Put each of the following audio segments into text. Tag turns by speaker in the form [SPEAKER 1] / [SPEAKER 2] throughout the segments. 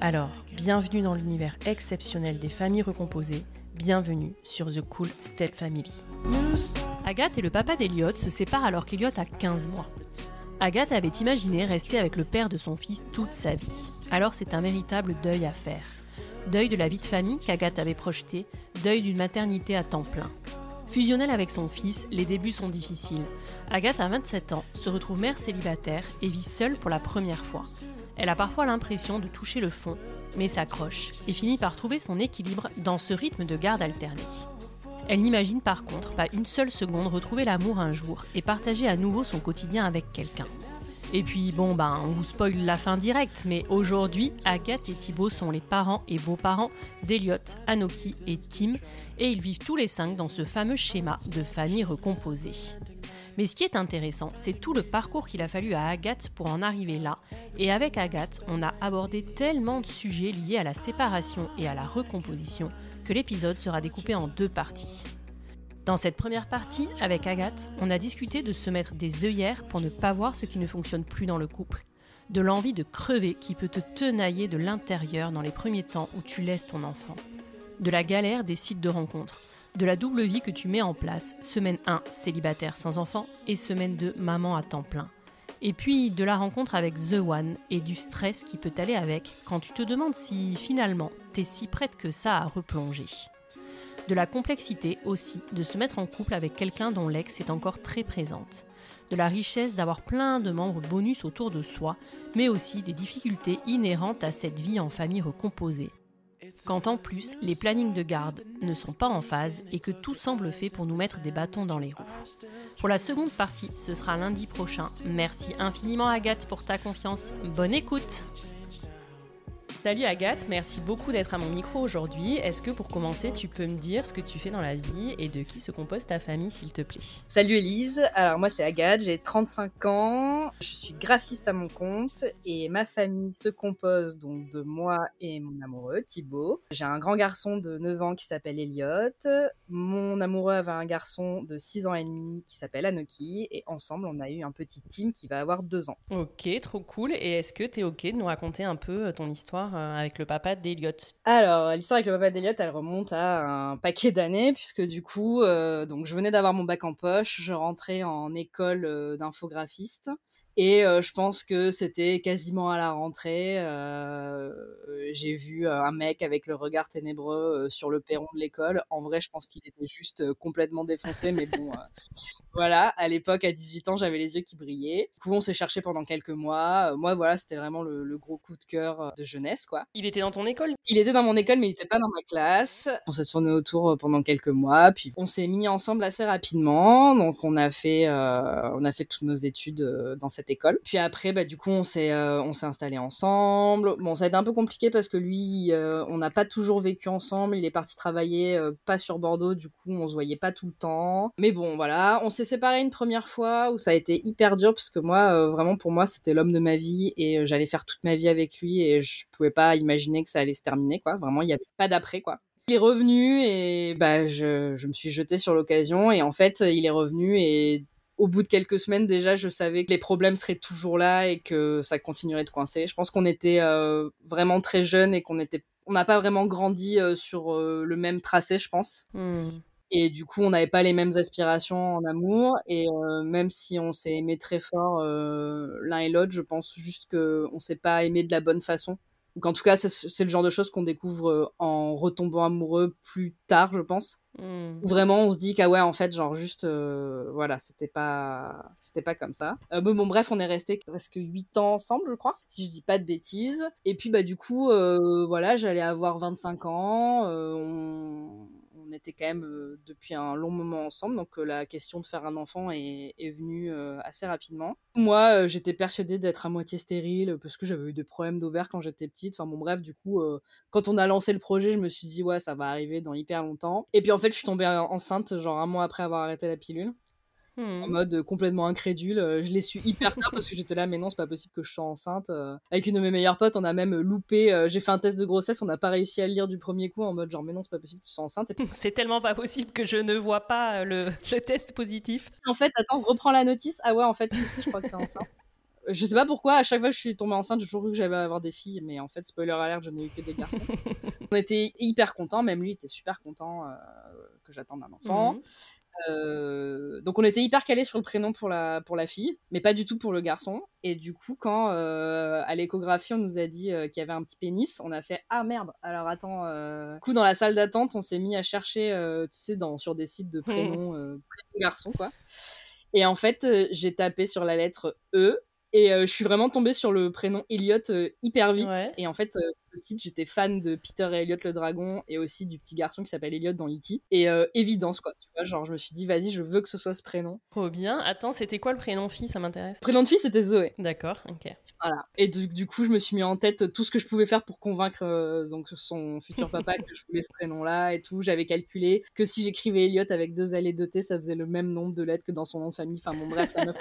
[SPEAKER 1] Alors, bienvenue dans l'univers exceptionnel des familles recomposées, bienvenue sur The Cool Step Family. Agathe et le papa d'Eliott se séparent alors qu'Eliott a 15 mois. Agathe avait imaginé rester avec le père de son fils toute sa vie. Alors c'est un véritable deuil à faire. Deuil de la vie de famille qu'Agathe avait projetée, deuil d'une maternité à temps plein. Fusionnelle avec son fils, les débuts sont difficiles. Agathe a 27 ans, se retrouve mère célibataire et vit seule pour la première fois. Elle a parfois l'impression de toucher le fond, mais s'accroche et finit par trouver son équilibre dans ce rythme de garde alterné. Elle n'imagine par contre pas une seule seconde retrouver l'amour un jour et partager à nouveau son quotidien avec quelqu'un. Et puis bon ben on vous spoil la fin directe, mais aujourd'hui Agathe et Thibaut sont les parents et beaux-parents d'Eliott, Anoki et Tim, et ils vivent tous les cinq dans ce fameux schéma de famille recomposée. Mais ce qui est intéressant, c'est tout le parcours qu'il a fallu à Agathe pour en arriver là. Et avec Agathe, on a abordé tellement de sujets liés à la séparation et à la recomposition que l'épisode sera découpé en deux parties. Dans cette première partie, avec Agathe, on a discuté de se mettre des œillères pour ne pas voir ce qui ne fonctionne plus dans le couple, de l'envie de crever qui peut te tenailler de l'intérieur dans les premiers temps où tu laisses ton enfant, de la galère des sites de rencontres, de la double vie que tu mets en place, semaine 1 célibataire sans enfant et semaine 2 maman à temps plein. Et puis de la rencontre avec The One et du stress qui peut aller avec quand tu te demandes si finalement t'es si prête que ça à replonger. De la complexité aussi de se mettre en couple avec quelqu'un dont l'ex est encore très présente. De la richesse d'avoir plein de membres bonus autour de soi, mais aussi des difficultés inhérentes à cette vie en famille recomposée quand en plus les plannings de garde ne sont pas en phase et que tout semble fait pour nous mettre des bâtons dans les roues. Pour la seconde partie, ce sera lundi prochain. Merci infiniment Agathe pour ta confiance. Bonne écoute Salut Agathe, merci beaucoup d'être à mon micro aujourd'hui. Est-ce que pour commencer, tu peux me dire ce que tu fais dans la vie et de qui se compose ta famille, s'il te plaît?
[SPEAKER 2] Salut Elise, alors moi c'est Agathe, j'ai 35 ans, je suis graphiste à mon compte et ma famille se compose donc de moi et mon amoureux Thibaut. J'ai un grand garçon de 9 ans qui s'appelle Elliot, mon amoureux avait un garçon de 6 ans et demi qui s'appelle Anoki et ensemble on a eu un petit team qui va avoir 2 ans.
[SPEAKER 1] Ok, trop cool. Et est-ce que tu es ok de nous raconter un peu ton histoire avec le papa d'Eliott
[SPEAKER 2] Alors, l'histoire avec le papa d'Eliott, elle remonte à un paquet d'années, puisque du coup, donc je venais d'avoir mon bac en poche, je rentrais en école d'infographiste. Et je pense que c'était quasiment à la rentrée. j'ai vu un mec avec le regard ténébreux sur le perron de l'école. En vrai, je pense qu'il était juste complètement défoncé, mais bon, voilà, à l'époque, à 18 ans, j'avais les yeux qui brillaient. Du coup, on s'est cherché pendant quelques mois. Euh, moi, voilà, c'était vraiment le, gros coup de cœur euh, de jeunesse, quoi.
[SPEAKER 1] Il était dans ton école?
[SPEAKER 2] Il était dans mon école, mais il n'était pas dans ma classe. On s'est tourné autour euh, pendant quelques mois, puis on s'est mis ensemble assez rapidement. Donc, on a fait, on a fait toutes nos études dans cette école. Puis après, bah, du coup, on s'est, on s'est installé ensemble. Bon, ça a été un peu compliqué parce que lui, on n'a pas toujours vécu ensemble. Il est parti travailler, pas sur Bordeaux. Du coup, on se voyait pas tout le temps. Mais bon, voilà, on s'est séparé une première fois où ça a été hyper dur parce que moi, euh, vraiment pour moi, c'était l'homme de ma vie et euh, j'allais faire toute ma vie avec lui et je pouvais pas imaginer que ça allait se terminer, quoi. Vraiment, il n'y avait pas d'après, quoi. Il est revenu et bah je, je me suis jetée sur l'occasion et en fait, il est revenu et au bout de quelques semaines déjà, je savais que les problèmes seraient toujours là et que ça continuerait de coincer. Je pense qu'on était euh, vraiment très jeunes et qu'on était, on n'a pas vraiment grandi sur le même tracé, je pense. Hmm. Et du coup, on n'avait pas les mêmes aspirations en amour. Et euh, même si on s'est aimé très fort euh, l'un et l'autre, je pense juste qu'on ne s'est pas aimé de la bonne façon. Donc en tout cas, c'est le genre de choses qu'on découvre euh, en retombant amoureux plus tard, je pense. Mmh. Où vraiment on se dit qu'ah ouais, en fait, genre juste, voilà, c'était pas, c'était pas comme ça. bon, bon, bref, on est resté presque 8 ans ensemble, je crois, si je dis pas de bêtises. Et puis, bah, du coup, voilà, j'allais avoir 25 ans. on on était quand même euh, depuis un long moment ensemble, donc euh, la question de faire un enfant est, venue euh, assez rapidement. Moi, j'étais persuadée d'être à moitié stérile parce que j'avais eu des problèmes d'ovaires quand j'étais petite. Enfin bon, bref, du coup, quand on a lancé le projet, je me suis dit ouais, ça va arriver dans hyper longtemps. Et puis en fait, je suis tombée enceinte genre un mois après avoir arrêté la pilule en hmm. mode euh, complètement incrédule. Euh, je l'ai su hyper tard parce que j'étais là, mais non, c'est pas possible que je sois enceinte. Euh. Avec une de mes meilleures potes, on a même loupé. J'ai fait un test de grossesse, on n'a pas réussi à le lire du premier coup en mode genre, mais non, c'est pas possible que tu sois enceinte.
[SPEAKER 1] C'est tellement pas possible que je ne vois pas le, test positif.
[SPEAKER 2] En fait, attends, reprends la notice. Ah ouais, en fait, si, je crois que t'es enceinte. Je sais pas pourquoi, à chaque fois que je suis tombée enceinte, j'ai toujours cru que j'allais avoir des filles, mais en fait, spoiler alert, je n'ai eu que des garçons. on était hyper contents, même lui était super content que j'attende un enfant. Mhm. Euh, donc on était hyper calé sur le prénom pour la, pour la fille, mais pas du tout pour le garçon. Et du coup, quand euh, à l'échographie on nous a dit euh, qu'il y avait un petit pénis, on a fait ah merde. Alors attends, du coup dans la salle d'attente, on s'est mis à chercher, tu sais, dans, sur des sites de prénoms, prénom garçon quoi. Et en fait, j'ai tapé sur la lettre E et je suis vraiment tombée sur le prénom Elliot hyper vite. Et en fait, petite, j'étais fan de Peter et Elliot le dragon et aussi du petit garçon qui s'appelle Elliot dans E.T. Et euh, évidence, quoi. Tu vois, genre, je me suis dit, vas-y, je veux que ce soit ce prénom.
[SPEAKER 1] Trop bien. Attends, c'était quoi le prénom fille? Ça m'intéresse.
[SPEAKER 2] prénom de fille, c'était Zoé.
[SPEAKER 1] D'accord, ok.
[SPEAKER 2] Voilà. Et du, coup, je me suis mis en tête tout ce que je pouvais faire pour convaincre euh, donc son futur papa que je voulais ce prénom-là et tout. J'avais calculé que si j'écrivais Elliot avec deux L et deux T, ça faisait le même nombre de lettres que dans son nom de famille. Enfin, bon, bref, la meuf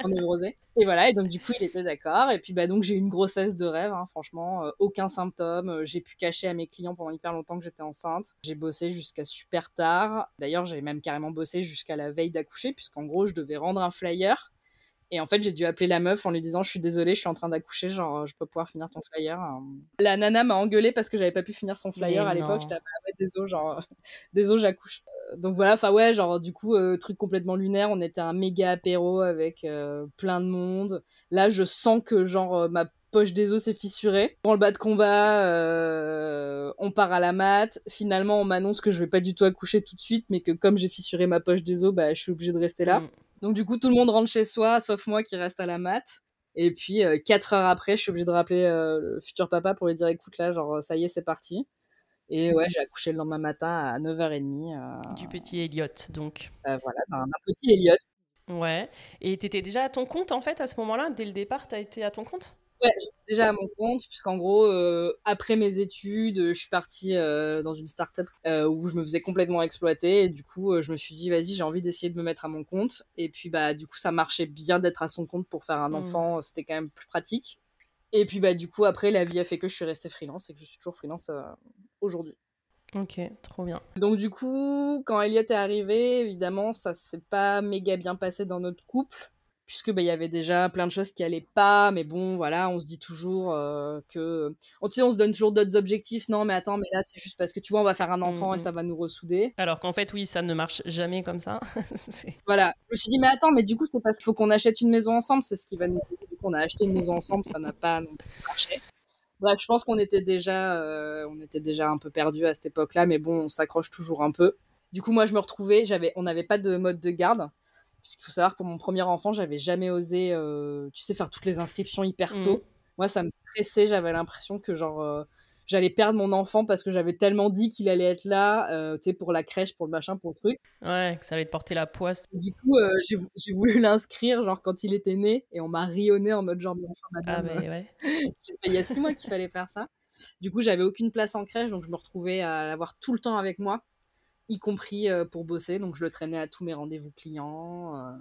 [SPEAKER 2] Et voilà. Et donc, du coup, il était d'accord. Et puis, bah, donc, j'ai eu une grossesse de rêve, hein, franchement. Euh, aucun symptôme j'ai pu cacher à mes clients pendant hyper longtemps que j'étais enceinte. J'ai bossé jusqu'à super tard. D'ailleurs, j'ai même carrément bossé jusqu'à la veille d'accoucher, puisqu'en gros, je devais rendre un flyer. Et en fait, j'ai dû appeler la meuf en lui disant Je suis désolée, je suis en train d'accoucher, genre, je peux pouvoir finir ton flyer. La nana m'a engueulé parce que j'avais pas pu finir son flyer à l'époque. J'étais ah, ouais, désolé, genre, désolé, j'accouche. Euh, donc voilà, enfin ouais, genre, du coup, euh, truc complètement lunaire. On était un méga apéro avec euh, plein de monde. Là, je sens que, genre, ma poche des os s'est fissurée. Pour le bas de combat, euh, on part à la mat. Finalement, on m'annonce que je vais pas du tout accoucher tout de suite, mais que comme j'ai fissuré ma poche des os, bah, je suis obligée de rester là. Mm. Donc du coup, tout le monde rentre chez soi, sauf moi qui reste à la mat. Et puis, euh, quatre heures après, je suis obligée de rappeler euh, le futur papa pour lui dire, écoute, là, genre, ça y est, c'est parti. Et ouais, j'ai accouché le lendemain matin à 9h30.
[SPEAKER 1] Du petit Elliot, donc.
[SPEAKER 2] voilà, d'un petit Elliot.
[SPEAKER 1] Ouais. Et t'étais déjà à ton compte, en fait, à ce moment-là? Dès le départ, t'as été à ton compte?
[SPEAKER 2] Ouais, j'étais déjà à mon compte, puisqu'en gros, euh, après mes études, je suis partie euh, dans une start-up euh, où je me faisais complètement exploiter. Et du coup, je me suis dit, vas-y, j'ai envie d'essayer de me mettre à mon compte. Et puis, bah, du coup, ça marchait bien d'être à son compte pour faire un mmh. enfant. C'était quand même plus pratique. Et puis, bah, du coup, après, la vie a fait que je suis restée freelance et que je suis toujours freelance aujourd'hui.
[SPEAKER 1] Ok, trop bien.
[SPEAKER 2] Donc du coup, quand Elliot est arrivé, évidemment, ça s'est pas méga bien passé dans notre couple puisque bah, il y avait déjà plein de choses qui allaient pas, mais bon, voilà, on se dit toujours que, on, on se donne toujours d'autres objectifs. Non, mais attends, mais là, c'est juste parce que tu vois, on va faire un enfant et ça va nous ressouder.
[SPEAKER 1] Alors qu'en fait, oui, ça ne marche jamais comme ça.
[SPEAKER 2] voilà, je me suis dit, mais attends, mais du coup, c'est parce qu'il faut qu'on achète une maison ensemble, c'est ce qui va nous. On a acheté une maison ensemble, ça n'a pas marché. Bref, je pense qu'on était déjà, on était déjà un peu perdu à cette époque-là, mais bon, on s'accroche toujours un peu. Du coup, moi, je me retrouvais, j'avais, on n'avait pas de mode de garde. Puisqu'il faut savoir, pour mon premier enfant, j'avais jamais osé, euh, tu sais, faire toutes les inscriptions hyper mmh. tôt. Moi, ça me stressait, j'avais l'impression que, genre, euh, j'allais perdre mon enfant parce que j'avais tellement dit qu'il allait être là, euh, tu sais, pour la crèche, pour le machin, pour le truc.
[SPEAKER 1] Ouais, que ça allait te porter la poisse.
[SPEAKER 2] Du coup, j'ai voulu l'inscrire, genre, quand il était né, et on m'a rionné en mode, genre, madame.
[SPEAKER 1] Ah, mais ouais.
[SPEAKER 2] C'était il y a six mois qu'il fallait faire ça. Du coup, j'avais aucune place en crèche, donc je me retrouvais à l'avoir tout le temps avec moi y compris euh, pour bosser. Donc, je le traînais à tous mes rendez-vous clients. Euh.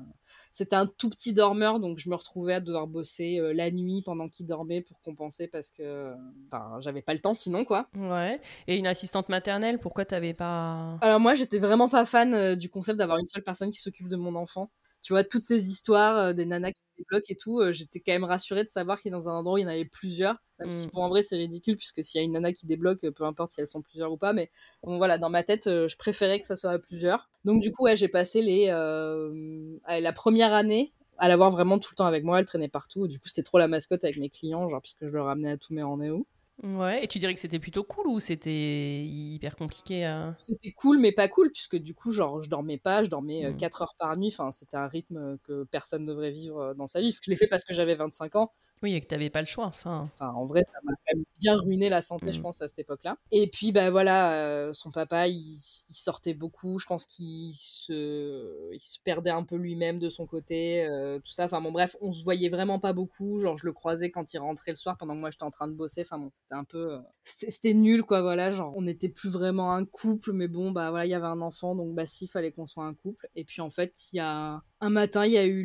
[SPEAKER 2] C'était un tout petit dormeur, donc je me retrouvais à devoir bosser euh, la nuit pendant qu'il dormait pour compenser parce que ben, j'avais pas le temps sinon, quoi.
[SPEAKER 1] Ouais. Et une assistante maternelle, pourquoi t'avais pas.
[SPEAKER 2] Alors, moi, j'étais vraiment pas fan du concept d'avoir une seule personne qui s'occupe de mon enfant tu vois, toutes ces histoires euh, des nanas qui débloquent et tout, euh, j'étais quand même rassurée de savoir qu'il y a dans un endroit où il y en avait plusieurs. Même si, bon, mm. en vrai, c'est ridicule, puisque s'il y a une nana qui débloque, peu importe si elles sont plusieurs ou pas, mais bon, voilà, dans ma tête, je préférais que ça soit à plusieurs. Donc, du coup, ouais, j'ai passé les, la première année à l'avoir vraiment tout le temps avec moi, elle traînait partout. Du coup, c'était trop la mascotte avec mes clients, genre, puisque je le ramenais à tous mes rendez-vous.
[SPEAKER 1] Ouais, et tu dirais que c'était plutôt cool ou c'était hyper compliqué
[SPEAKER 2] C'était cool, mais pas cool, puisque du coup, genre, je dormais pas, je dormais 4 mmh. heures par nuit. Enfin, c'était un rythme que personne ne devrait vivre dans sa vie. Je l'ai fait parce que j'avais 25 ans.
[SPEAKER 1] Oui, et que tu n'avais pas le choix. Enfin...
[SPEAKER 2] en vrai, ça m'a quand même bien ruiné la santé, je mmh. pense, à cette époque-là. Et puis, bah voilà, euh, son papa, il, sortait beaucoup. Je pense qu'il se, il se perdait un peu lui-même de son côté, euh, tout ça. Enfin, bon, bref, on se voyait vraiment pas beaucoup. Genre, je le croisais quand il rentrait le soir pendant que moi j'étais en train de bosser. Enfin, bon, Euh, c'était nul, quoi, voilà. Genre, on n'était plus vraiment un couple, mais bon, bah voilà, il y avait un enfant, donc bah si, fallait qu'on soit un couple. Et puis, en fait, il y a un matin, il y a eu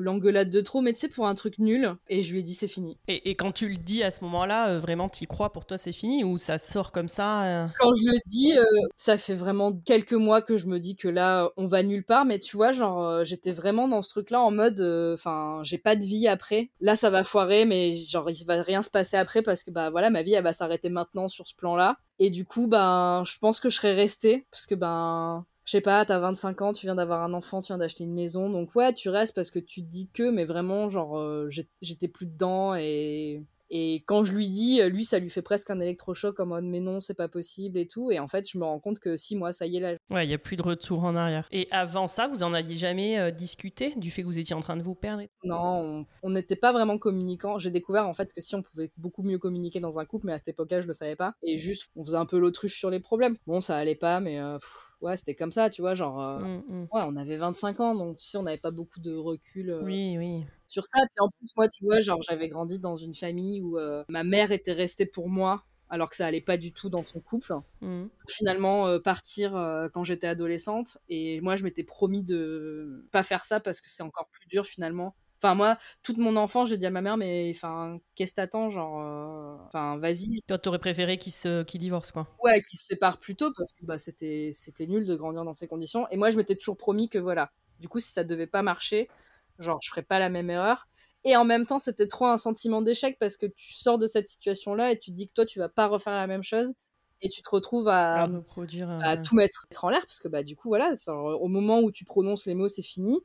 [SPEAKER 2] l'engueulade de trop, mais tu sais, pour un truc nul. Et je lui ai dit, c'est fini.
[SPEAKER 1] Et, quand tu le dis à ce moment-là, euh, vraiment, t'y crois, pour toi, c'est fini Ou ça sort comme ça
[SPEAKER 2] euh? Quand je le dis, euh, ça fait vraiment quelques mois que je me dis que là, on va nulle part. Mais tu vois, genre, j'étais vraiment dans ce truc-là en mode, enfin, j'ai pas de vie après. Là, ça va foirer, mais genre, il va rien se passer après parce que, bah voilà, ma vie, elle va s'arrêter maintenant sur ce plan-là. Et du coup, ben, je pense que je serais restée parce que, ben, je sais pas, t'as 25 ans, tu viens d'avoir un enfant, tu viens d'acheter une maison, donc ouais, tu restes parce que tu te dis que, mais vraiment, genre, euh, j'étais plus dedans et et quand je lui dis, euh, lui, ça lui fait presque un électrochoc en mode mais non, c'est pas possible et tout. Et en fait, je me rends compte que six mois, ça y est là.
[SPEAKER 1] Ouais, il y a plus de retour en arrière. Et avant ça, vous en aviez jamais euh, discuté du fait que vous étiez en train de vous perdre
[SPEAKER 2] Non, on n'était pas vraiment communicants. J'ai découvert en fait que si on pouvait beaucoup mieux communiquer dans un couple, mais à cette époque-là, je le savais pas. Et juste, on faisait un peu l'autruche sur les problèmes. Bon, ça allait pas, mais. Euh, ouais, c'était comme ça, tu vois, genre, mmh, mmh. ouais, on avait 25 ans, donc tu sais, on n'avait pas beaucoup de recul.
[SPEAKER 1] oui, oui
[SPEAKER 2] sur ça. Puis en plus, moi, tu vois, genre, j'avais grandi dans une famille où euh, ma mère était restée pour moi alors que ça allait pas du tout dans son couple. Mmh. Finalement, euh, partir euh, quand j'étais adolescente. Et moi, je m'étais promis de pas faire ça parce que c'est encore plus dur finalement. Enfin, moi, toute mon enfance, j'ai dit à ma mère, mais enfin, qu'est-ce que t'attends Genre, enfin, vas-y.
[SPEAKER 1] Toi, t'aurais préféré qu'il se... qu divorce, quoi.
[SPEAKER 2] Ouais, qu'il se sépare plus tôt parce que bah, c'était nul de grandir dans ces conditions. Et moi, je m'étais toujours promis que voilà. Du coup, si ça devait pas marcher, genre je ferais pas la même erreur. Et en même temps, c'était trop un sentiment d'échec parce que tu sors de cette situation-là et tu te dis que toi, tu vas pas refaire la même chose et tu te retrouves à, à, tout mettre en l'air parce que bah du coup voilà, au moment où tu prononces les mots, c'est fini.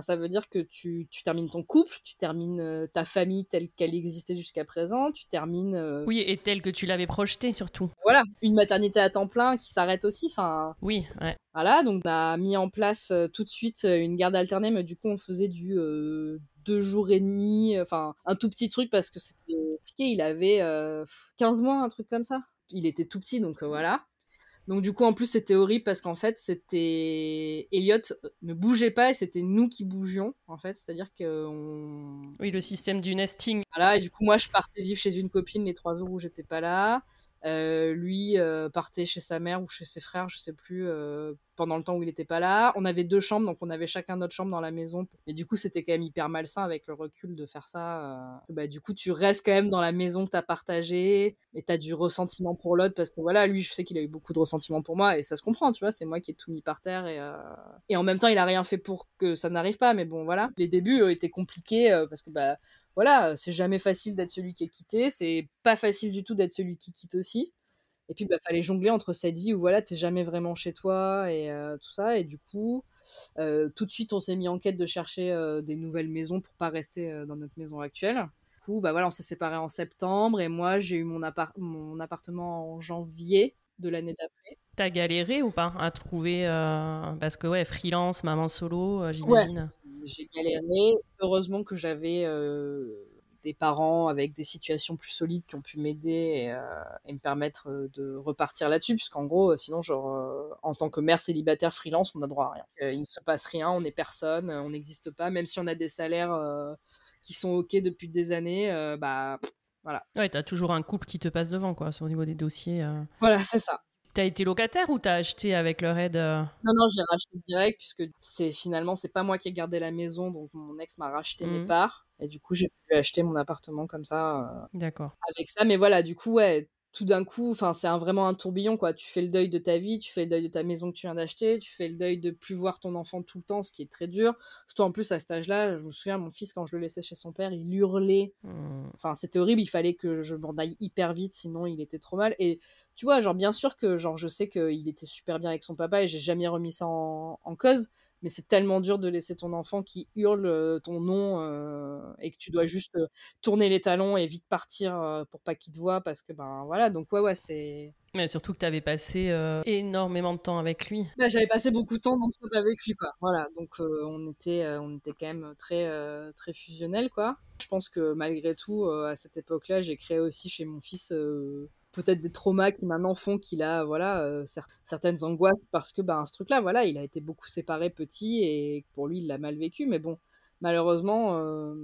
[SPEAKER 2] Ça veut dire que tu, tu, termines ton couple, tu termines euh, ta famille telle qu'elle existait jusqu'à présent, tu termines. Euh,
[SPEAKER 1] oui, et telle que tu l'avais projetée surtout.
[SPEAKER 2] Voilà, une maternité à temps plein qui s'arrête aussi. Enfin.
[SPEAKER 1] Oui, ouais.
[SPEAKER 2] Voilà, donc on a mis en place euh, tout de suite une garde alternée, mais du coup on faisait du euh, deux jours et demi, enfin un tout petit truc parce que c'était compliqué, il avait 15 mois, un truc comme ça. Il était tout petit, donc voilà. Donc du coup en plus c'était horrible parce qu'en fait c'était Elliot ne bougeait pas et c'était nous qui bougions en fait, c'est-à-dire que
[SPEAKER 1] oui le système du nesting.
[SPEAKER 2] Voilà et du coup moi je partais vivre chez une copine les trois jours où j'étais pas là. Euh, lui euh, partait chez sa mère ou chez ses frères, je sais plus, euh, pendant le temps où il était pas là. On avait deux chambres, donc on avait chacun notre chambre dans la maison. Mais du coup, c'était quand même hyper malsain avec le recul de faire ça. Euh. Bah, du coup, tu restes quand même dans la maison que tu as partagée et tu as du ressentiment pour l'autre parce que voilà, lui, je sais qu'il a eu beaucoup de ressentiment pour moi et ça se comprend, tu vois. C'est moi qui ai tout mis par terre et, euh, et en même temps, il a rien fait pour que ça n'arrive pas. Mais bon, voilà. Les débuts étaient compliqués parce que, bah, voilà, c'est jamais facile d'être celui qui est quitté. C'est pas facile du tout d'être celui qui quitte aussi. Et puis, il bah, fallait jongler entre cette vie où voilà, t'es jamais vraiment chez toi et euh, tout ça. Et du coup, euh, tout de suite, on s'est mis en quête de chercher euh, des nouvelles maisons pour pas rester dans notre maison actuelle. Du coup, bah voilà, on s'est séparés en septembre et moi, j'ai eu mon, appart mon appartement en janvier de l'année d'après.
[SPEAKER 1] T'as galéré ou pas à trouver parce que ouais, freelance, maman solo, j'imagine?
[SPEAKER 2] J'ai galéré. Heureusement que j'avais des parents avec des situations plus solides qui ont pu m'aider et, euh, me permettre euh, de repartir là-dessus, puisqu'en gros, euh, sinon, genre, en tant que mère célibataire freelance, on n'a droit à rien. il ne se passe rien, on n'est personne, on n'existe pas, même si on a des salaires qui sont ok depuis des années, bah voilà.
[SPEAKER 1] Ouais, t'as toujours un couple qui te passe devant, quoi, au niveau des dossiers.
[SPEAKER 2] Voilà, c'est ça.
[SPEAKER 1] T'as été locataire ou t'as acheté avec leur aide
[SPEAKER 2] Non, non, j'ai racheté direct puisque c'est finalement c'est pas moi qui ai gardé la maison, donc mon ex m'a racheté mes mmh. parts et du coup j'ai pu acheter mon appartement comme ça.
[SPEAKER 1] Euh, D'accord.
[SPEAKER 2] Avec ça, mais voilà, du coup ouais, tout d'un coup, enfin, c'est vraiment un tourbillon, quoi. Tu fais le deuil de ta vie, tu fais le deuil de ta maison que tu viens d'acheter, tu fais le deuil de plus voir ton enfant tout le temps, ce qui est très dur. Surtout en plus, à cet âge-là, je me souviens, mon fils, quand je le laissais chez son père, il hurlait. Mmh. Enfin, c'était horrible, il fallait que je m'en aille hyper vite, sinon il était trop mal. Et tu vois, genre, bien sûr que, genre, je sais qu'il était super bien avec son papa et j'ai jamais remis ça en, en cause mais c'est tellement dur de laisser ton enfant qui hurle euh, ton nom euh, et que tu dois juste euh, tourner les talons et vite partir pour pas qu'il te voit parce que ben voilà donc ouais ouais c'est
[SPEAKER 1] mais surtout que tu avais passé énormément de temps avec lui.
[SPEAKER 2] Bah, j'avais passé beaucoup de temps non avec lui quoi. Voilà, donc on était on était quand même très très fusionnel quoi. Je pense que malgré tout à cette époque-là, j'ai créé aussi chez mon fils peut-être des traumas qui maintenant font qu'il a voilà euh, certaines angoisses parce que ben ce truc là voilà il a été beaucoup séparé petit et pour lui il l'a mal vécu. Mais bon malheureusement euh,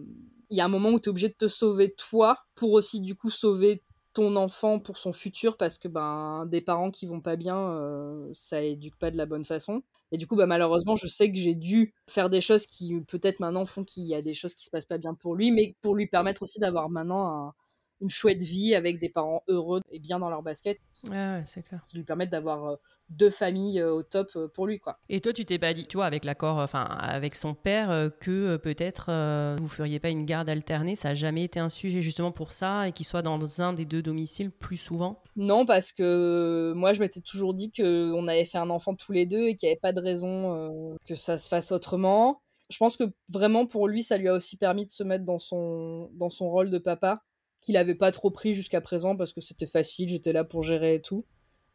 [SPEAKER 2] il y a un moment où tu es obligé de te sauver toi pour aussi du coup sauver ton enfant pour son futur parce que ben des parents qui vont pas bien euh, ça éduque pas de la bonne façon. Et du coup bah malheureusement je sais que j'ai dû faire des choses qui peut-être maintenant font qu'il y a des choses qui se passent pas bien pour lui mais pour lui permettre aussi d'avoir maintenant un une chouette vie avec des parents heureux et bien dans leur basket.
[SPEAKER 1] Ouais, c'est clair.
[SPEAKER 2] Qui lui permettent d'avoir euh, deux familles euh, au top euh, pour lui, quoi.
[SPEAKER 1] Et toi, tu t'es pas dit, tu vois, avec l'accord, enfin, avec son père, que peut-être vous feriez pas une garde alternée? Ça a jamais été un sujet justement pour ça et qu'il soit dans un des deux domiciles plus souvent?
[SPEAKER 2] Non, parce que moi, je m'étais toujours dit qu'on avait fait un enfant tous les deux et qu'il n'y avait pas de raison que ça se fasse autrement. Je pense que vraiment pour lui, ça lui a aussi permis de se mettre dans son, dans son rôle de papa qu'il avait pas trop pris jusqu'à présent parce que c'était facile, j'étais là pour gérer et tout.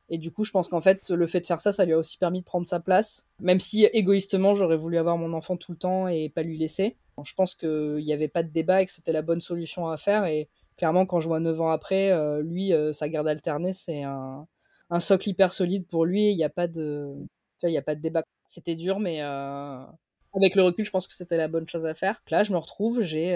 [SPEAKER 2] Et du coup, je pense qu'en fait, le fait de faire ça, ça lui a aussi permis de prendre sa place. Même si égoïstement, j'aurais voulu avoir mon enfant tout le temps et pas lui laisser. Je pense qu'il n'y avait pas de débat et que c'était la bonne solution à faire. Et clairement, quand je vois 9 ans après, euh, lui, euh, sa garde alternée, c'est un, socle hyper solide pour lui. Il n'y a pas de, a pas de débat. C'était dur, mais euh, avec le recul, je pense que c'était la bonne chose à faire. Là, je me retrouve, j'ai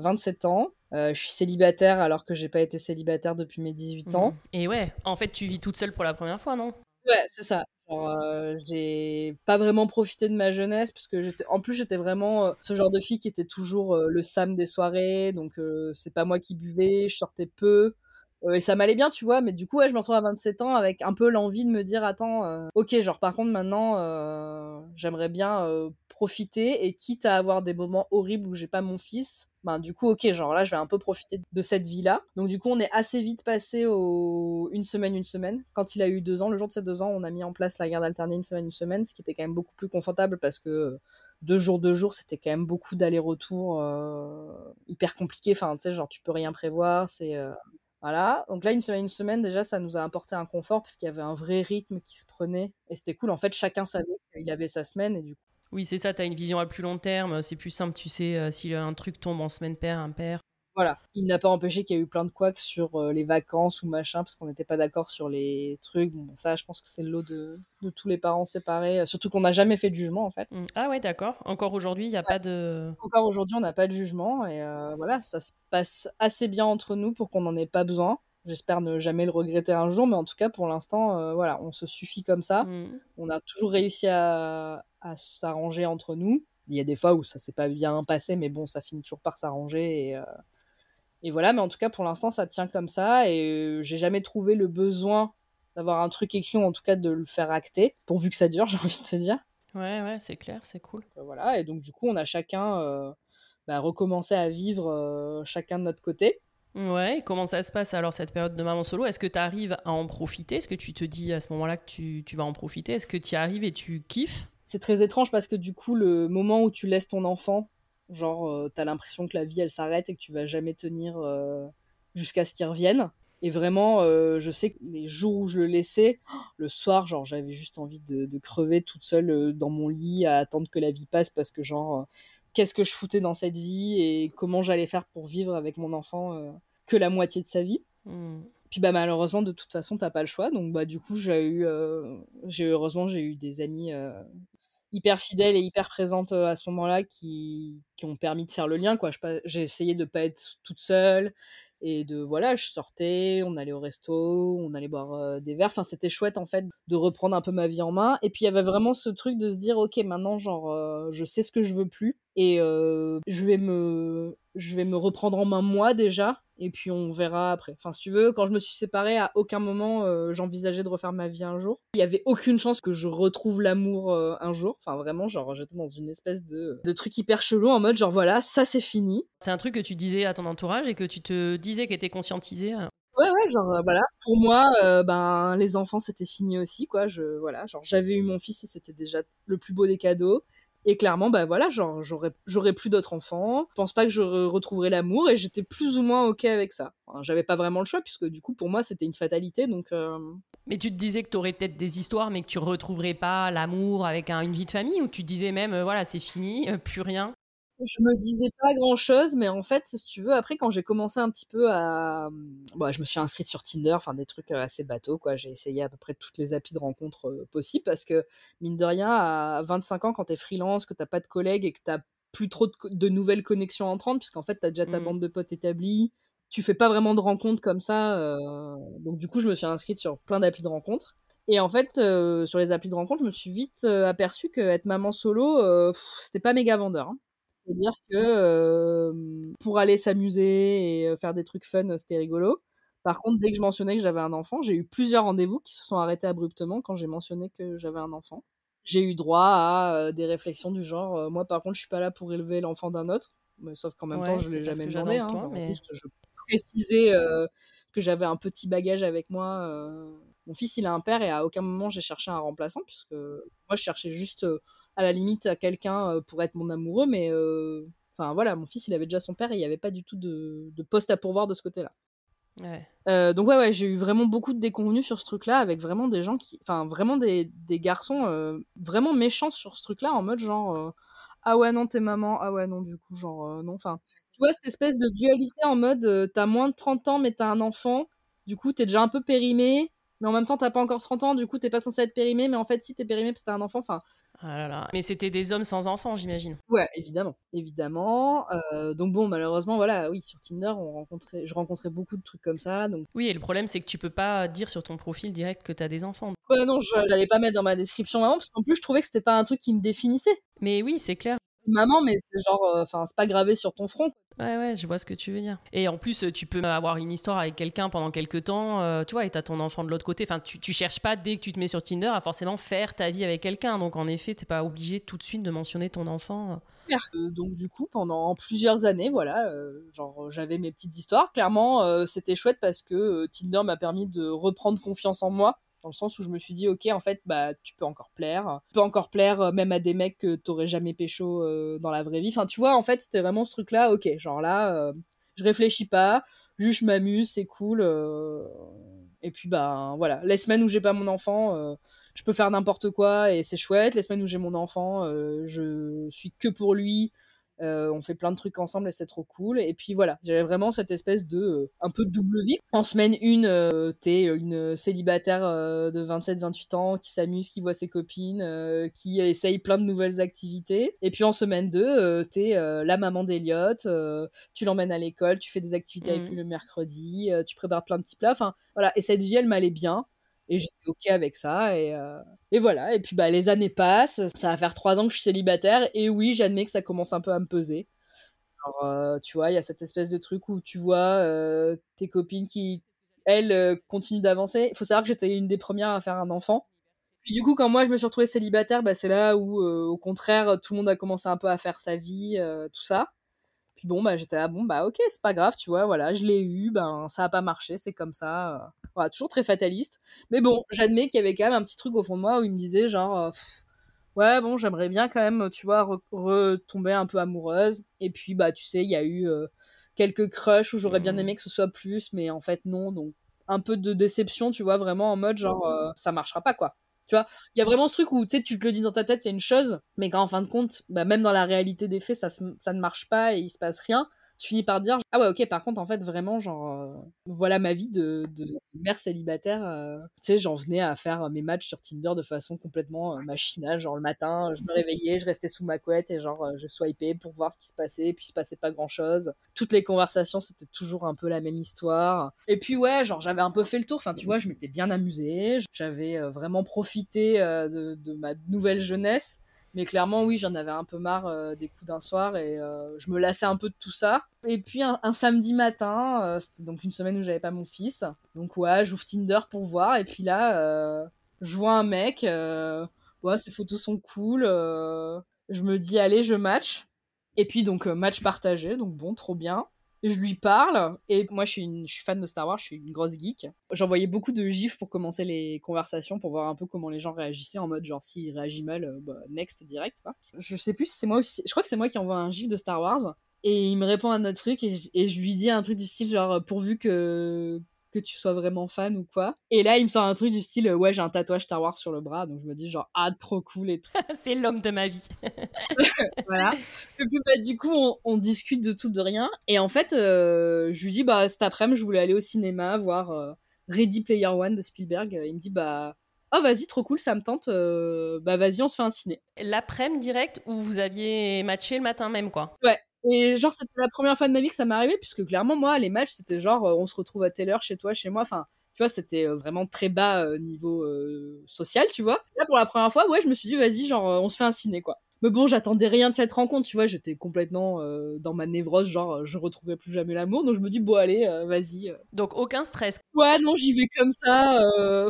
[SPEAKER 2] 27 ans. Euh, je suis célibataire alors que j'ai pas été célibataire depuis mes 18 ans.
[SPEAKER 1] Mmh. Et ouais, en fait, tu vis toute seule pour la première fois, non?
[SPEAKER 2] Ouais, c'est ça. Euh, j'ai pas vraiment profité de ma jeunesse parce que j'étais, en plus, j'étais vraiment euh, ce genre de fille qui était toujours le sam des soirées. Donc, c'est pas moi qui buvais, je sortais peu. Et ça m'allait bien, tu vois, mais du coup, ouais, je me retrouve à 27 ans avec un peu l'envie de me dire, attends, ok, genre par contre maintenant, j'aimerais bien profiter et quitte à avoir des moments horribles où j'ai pas mon fils, ben du coup ok genre là je vais un peu profiter de cette vie là. Donc du coup on est assez vite passé au une semaine une semaine. Quand il a eu deux ans, le jour de ses deux ans, on a mis en place la garde alternée une semaine une semaine, ce qui était quand même beaucoup plus confortable parce que deux jours deux jours c'était quand même beaucoup d'aller-retour euh, hyper compliqué. Enfin tu sais genre tu peux rien prévoir, c'est euh, voilà, donc là, une semaine, une semaine, déjà, ça nous a apporté un confort parce qu'il y avait un vrai rythme qui se prenait et c'était cool. En fait, chacun savait qu'il avait sa semaine et du coup,
[SPEAKER 1] oui, c'est ça, tu une vision à plus long terme, c'est plus simple, tu sais, euh, si un truc tombe en semaine paire, impair.
[SPEAKER 2] Voilà, il n'a pas empêché qu'il y ait eu plein de couacs sur euh, les vacances ou machin, parce qu'on n'était pas d'accord sur les trucs. Bon, ça, je pense que c'est le lot de, tous les parents séparés, euh, surtout qu'on n'a jamais fait de jugement, en fait.
[SPEAKER 1] Mmh. Ah ouais, d'accord. Encore aujourd'hui, il n'y a pas de...
[SPEAKER 2] Encore aujourd'hui, on n'a pas de jugement, et voilà, ça se passe assez bien entre nous pour qu'on n'en ait pas besoin. J'espère ne jamais le regretter un jour, mais en tout cas, pour l'instant, voilà, on se suffit comme ça.
[SPEAKER 1] Mm.
[SPEAKER 2] On a toujours réussi à, à s'arranger entre nous. Il y a des fois où ça s'est pas bien passé, mais bon, ça finit toujours par s'arranger. Et, et voilà, mais en tout cas, pour l'instant, ça tient comme ça. Et j'ai jamais trouvé le besoin d'avoir un truc écrit ou en tout cas de le faire acter, pourvu que ça dure, j'ai envie de te dire.
[SPEAKER 1] Ouais, ouais, c'est clair, c'est cool.
[SPEAKER 2] voilà, et donc du coup, on a chacun euh, bah, recommencé à vivre euh, chacun de notre côté.
[SPEAKER 1] Ouais, et comment ça se passe alors cette période de maman solo? Est-ce que tu arrives à en profiter? Est-ce que tu te dis à ce moment-là que tu, tu vas en profiter? Est-ce que tu y arrives et tu kiffes?
[SPEAKER 2] C'est très étrange parce que du coup, le moment où tu laisses ton enfant, genre, euh, t'as l'impression que la vie elle s'arrête et que tu vas jamais tenir jusqu'à ce qu'il revienne. Et vraiment, euh, je sais que les jours où je le laissais, le soir, genre, j'avais juste envie de, crever toute seule euh, dans mon lit à attendre que la vie passe parce que, genre, euh, qu'est-ce que je foutais dans cette vie et comment j'allais faire pour vivre avec mon enfant que la moitié de sa vie.
[SPEAKER 1] Mmh.
[SPEAKER 2] Puis bah malheureusement de toute façon t'as pas le choix donc bah du coup j'ai eu j'ai heureusement j'ai eu des amis hyper fidèles et hyper présentes à ce moment-là qui, qui ont permis de faire le lien quoi. J'ai essayé de pas être toute seule et de voilà je sortais on allait au resto on allait boire des verres. Enfin c'était chouette en fait de reprendre un peu ma vie en main et puis il y avait vraiment ce truc de se dire ok maintenant genre je sais ce que je veux plus et je vais me je vais me reprendre en main moi déjà et puis on verra après. Enfin, si tu veux, quand je me suis séparée, à aucun moment euh, j'envisageais de refaire ma vie un jour. Il y avait aucune chance que je retrouve l'amour euh, un jour. Enfin, vraiment, genre, j'étais dans une espèce de, de truc hyper chelou en mode, genre, voilà, ça c'est fini.
[SPEAKER 1] C'est un truc que tu disais à ton entourage et que tu te disais qu'était était conscientisé euh.
[SPEAKER 2] Ouais, ouais, genre, voilà. Pour moi, ben, les enfants, c'était fini aussi, quoi. Je, voilà, genre, j'avais eu mon fils et c'était déjà le plus beau des cadeaux. Et clairement, bah voilà, genre, j'aurais, plus d'autres enfants. Je pense pas que je retrouverais l'amour et j'étais plus ou moins ok avec ça. j'avais pas vraiment le choix puisque du coup, pour moi, c'était une fatalité. Donc. Euh,
[SPEAKER 1] mais tu te disais que tu aurais peut-être des histoires, mais que tu retrouverais pas l'amour avec une vie de famille, ou tu disais même, euh, voilà, c'est fini, euh, plus rien?
[SPEAKER 2] Je me disais pas grand chose, mais en fait, si tu veux, après, quand j'ai commencé un petit peu à. Bon, je me suis inscrite sur Tinder, enfin, des trucs euh, assez bateaux, quoi. J'ai essayé à peu près toutes les applis de rencontres euh, possibles parce que, mine de rien, à 25 ans, quand t'es freelance, que t'as pas de collègues et que t'as plus trop de, nouvelles connexions entrantes, puisqu'en fait, t'as déjà ta mmh. bande de potes établie, tu fais pas vraiment de rencontres comme ça. Euh, donc, du coup, je me suis inscrite sur plein d'applis de rencontres. Et en fait, sur les applis de rencontres, je me suis vite aperçu que être maman solo, c'était pas méga vendeur. Hein. C'est-à-dire que pour aller s'amuser et faire des trucs fun, c'était rigolo. Par contre, dès que je mentionnais que j'avais un enfant, j'ai eu plusieurs rendez-vous qui se sont arrêtés abruptement quand j'ai mentionné que j'avais un enfant. J'ai eu droit à des réflexions du genre, moi par contre, je suis pas là pour élever l'enfant d'un autre, mais, sauf qu'en même temps, je l'ai jamais demandé. Hein, je précisais que j'avais un petit bagage avec moi. Mon fils, il a un père et à aucun moment j'ai cherché un remplaçant puisque moi, je cherchais juste à la limite à quelqu'un euh, pour être mon amoureux, mais euh, enfin voilà, mon fils il avait déjà son père et il n'y avait pas du tout de, poste à pourvoir de ce côté-là. Euh, donc ouais, ouais, j'ai eu vraiment beaucoup de déconvenus sur ce truc-là, avec vraiment des gens qui, enfin vraiment des, garçons vraiment méchants sur ce truc-là, en mode genre ah ouais non t'es maman, ah ouais non du coup genre non, enfin tu vois cette espèce de dualité en mode t'as moins de 30 ans mais t'as un enfant, du coup t'es déjà un peu périmé, mais en même temps t'as pas encore 30 ans, du coup t'es pas censé être périmé, mais en fait si t'es périmé parce que t'as un enfant, enfin.
[SPEAKER 1] Ah mais c'était des hommes sans enfants, j'imagine.
[SPEAKER 2] Ouais, évidemment, évidemment. Euh, donc bon, malheureusement, voilà, oui, sur Tinder, on rencontrait, je rencontrais beaucoup de trucs comme ça. Donc...
[SPEAKER 1] Oui, et le problème c'est que tu peux pas dire sur ton profil direct que t'as des enfants.
[SPEAKER 2] Ouais, non, j'allais pas mettre dans ma description maman, parce qu'en plus je trouvais que c'était pas un truc qui me définissait.
[SPEAKER 1] Mais oui, c'est clair
[SPEAKER 2] maman, mais c'est genre, euh, enfin, c'est pas gravé sur ton front.
[SPEAKER 1] Ouais, ouais, je vois ce que tu veux dire. Et en plus, tu peux avoir une histoire avec quelqu'un pendant quelques temps, euh, tu vois, et t'as ton enfant de l'autre côté. Enfin, tu, tu cherches pas, dès que tu te mets sur Tinder, à forcément faire ta vie avec quelqu'un. Donc, en effet, t'es pas obligé tout de suite de mentionner ton enfant.
[SPEAKER 2] Euh, donc, du coup, pendant plusieurs années, voilà, genre, j'avais mes petites histoires. Clairement, c'était chouette parce que Tinder m'a permis de reprendre confiance en moi dans le sens où je me suis dit ok en fait bah tu peux encore plaire. Tu peux encore plaire euh, même à des mecs que t'aurais jamais pécho euh, dans la vraie vie. Enfin tu vois en fait c'était vraiment ce truc là ok genre là euh, je réfléchis pas juste je m'amuse c'est cool et puis bah voilà. Les semaines où j'ai pas mon enfant je peux faire n'importe quoi et c'est chouette. Les semaines où j'ai mon enfant je suis que pour lui Euh, on fait plein de trucs ensemble et c'est trop cool. Et puis voilà, j'avais vraiment cette espèce de euh, un peu de double vie. En semaine 1, euh, t'es une célibataire de 27-28 ans qui s'amuse, qui voit ses copines, qui essaye plein de nouvelles activités. Et puis en semaine 2, t'es la maman d'Eliott, tu l'emmènes à l'école, tu fais des activités avec mmh. lui le mercredi, tu prépares plein de petits plats. Enfin voilà, et cette vie, elle m'allait bien. Et j'étais ok avec ça. Et, euh, et voilà. Et puis bah, les années passent. Ça va faire trois ans que je suis célibataire. Et oui, j'admets que ça commence un peu à me peser. Alors, euh, tu vois, il y a cette espèce de truc où tu vois euh, tes copines qui, elles, continuent d'avancer. Il faut savoir que j'étais une des premières à faire un enfant. Puis du coup, quand moi je me suis retrouvée célibataire, bah, c'est là où, au contraire, tout le monde a commencé un peu à faire sa vie, tout ça. Puis bon, bah, j'étais là, bon, bah ok, c'est pas grave, tu vois, voilà, je l'ai eu, ben ça a pas marché, c'est comme ça. Euh. Voilà, toujours très fataliste. Mais bon, j'admets qu'il y avait quand même un petit truc au fond de moi où il me disait, genre, euh, ouais, bon, j'aimerais bien quand même, tu vois, retomber un peu amoureuse. Et puis, bah, tu sais, il y a eu euh, quelques crushs où j'aurais bien mmh. aimé que ce soit plus, mais en fait, non. Donc, un peu de déception, tu vois, vraiment en mode, genre, ça marchera pas, quoi. Tu vois, il y a vraiment ce truc où tu te le dis dans ta tête, c'est une chose, mais quand en fin de compte, bah, même dans la réalité des faits, ça, ça ne marche pas et il se passe rien tu finis par dire ah ouais ok par contre en fait vraiment genre euh, voilà ma vie de, mère célibataire euh. tu sais j'en venais à faire mes matchs sur Tinder de façon complètement euh, machinale genre le matin je me réveillais je restais sous ma couette et genre je swipais pour voir ce qui se passait puis il se passait pas grand chose toutes les conversations c'était toujours un peu la même histoire et puis ouais genre j'avais un peu fait le tour enfin tu vois je m'étais bien amusée j'avais vraiment profité de, de ma nouvelle jeunesse mais clairement, oui, j'en avais un peu marre euh, des coups d'un soir et euh, je me lassais un peu de tout ça. Et puis un, samedi matin, euh, c'était donc une semaine où j'avais pas mon fils. Donc ouais, j'ouvre Tinder pour voir. Et puis là, je vois un mec. ouais, ses photos sont cool. je me dis, allez, je match. Et puis donc match partagé. Donc bon, trop bien je lui parle et moi je suis, fan de Star Wars, je suis une grosse geek. J'envoyais beaucoup de gifs pour commencer les conversations pour voir un peu comment les gens réagissaient en mode genre s'il réagit mal, euh, bah, next direct. Je sais plus si c'est moi aussi, je crois que c'est moi qui envoie un gif de Star Wars et il me répond à notre truc et je lui dis un truc du style genre pourvu que que tu sois vraiment fan ou quoi. Et là, il me sort un truc du style, ouais, j'ai un tatouage Star Wars sur le bras, donc je me dis genre, ah, trop cool et
[SPEAKER 1] C'est l'homme de ma vie.
[SPEAKER 2] voilà. Et puis, bah, du coup, on, discute de tout, de rien. Et en fait, euh, je lui dis, bah, cet après-midi, je voulais aller au cinéma voir euh, Ready Player One de Spielberg. Il me dit, bah, oh vas-y trop cool ça me tente euh, bah vas-y on se fait un ciné
[SPEAKER 1] l'après-midi direct où vous aviez matché le matin même quoi
[SPEAKER 2] ouais et genre, c'était la première fois de ma vie que ça m'arrivait, puisque clairement, moi, les matchs, c'était genre, euh, on se retrouve à telle heure chez toi, chez moi. Enfin, tu vois, c'était euh, vraiment très bas euh, niveau social, tu vois. Là, pour la première fois, ouais, je me suis dit, vas-y, genre, on se fait un ciné, quoi. Mais bon, j'attendais rien de cette rencontre, tu vois, j'étais complètement euh, dans ma névrose, genre euh, je retrouverai plus jamais l'amour, donc je me dis bon allez, euh, vas-y.
[SPEAKER 1] Donc aucun stress.
[SPEAKER 2] Ouais, non, j'y vais comme ça.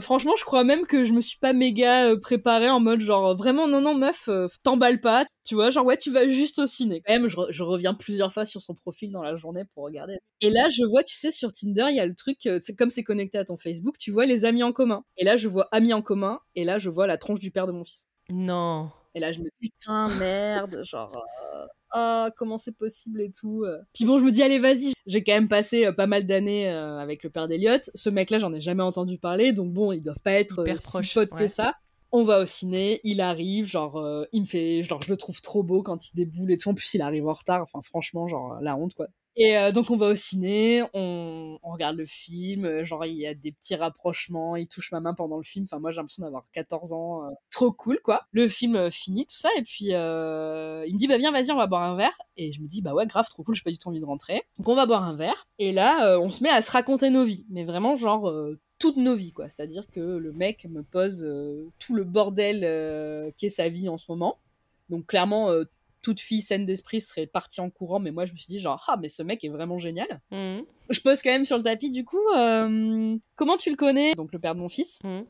[SPEAKER 2] franchement, je crois même que je me suis pas méga préparée en mode genre vraiment non non meuf, t'emballe pas, tu vois, genre ouais tu vas juste au ciné. Quand même, je, je, reviens plusieurs fois sur son profil dans la journée pour regarder. Et là, je vois, tu sais, sur Tinder, il y a le truc, c'est comme c'est connecté à ton Facebook, tu vois les amis en commun. Et là, je vois amis en commun, et là, je vois la tronche du père de mon fils.
[SPEAKER 1] Non.
[SPEAKER 2] Et là, je me dis, putain, merde, genre, euh, ah, comment c'est possible et tout. Euh. Puis bon, je me dis, allez, vas-y. J'ai quand même passé euh, pas mal d'années avec le père d'Eliott. Ce mec-là, j'en ai jamais entendu parler, donc bon, ils doivent pas être si potes que ça. On va au ciné, il arrive, genre, il me fait, genre, je le trouve trop beau quand il déboule et tout. En plus, il arrive en retard, enfin, franchement, genre, la honte, quoi. Et euh, donc on va au ciné, on, regarde le film, euh, genre il y a des petits rapprochements, il touche ma main pendant le film, enfin moi j'ai l'impression d'avoir 14 ans, euh, trop cool quoi. Le film finit, tout ça, et puis il me dit bah viens vas-y on va boire un verre, et je me dis bah ouais grave trop cool, j'ai pas du tout envie de rentrer. Donc on va boire un verre, et là on se met à se raconter nos vies, mais vraiment genre toutes nos vies quoi, c'est-à-dire que le mec me pose tout le bordel qui est sa vie en ce moment. Donc clairement toute fille saine d'esprit serait partie en courant, mais moi je me suis dit genre ah mais ce mec est vraiment génial. Mmh. Je pose quand même sur le tapis du coup. Euh, comment tu le connais? Donc le père de mon fils. Mmh.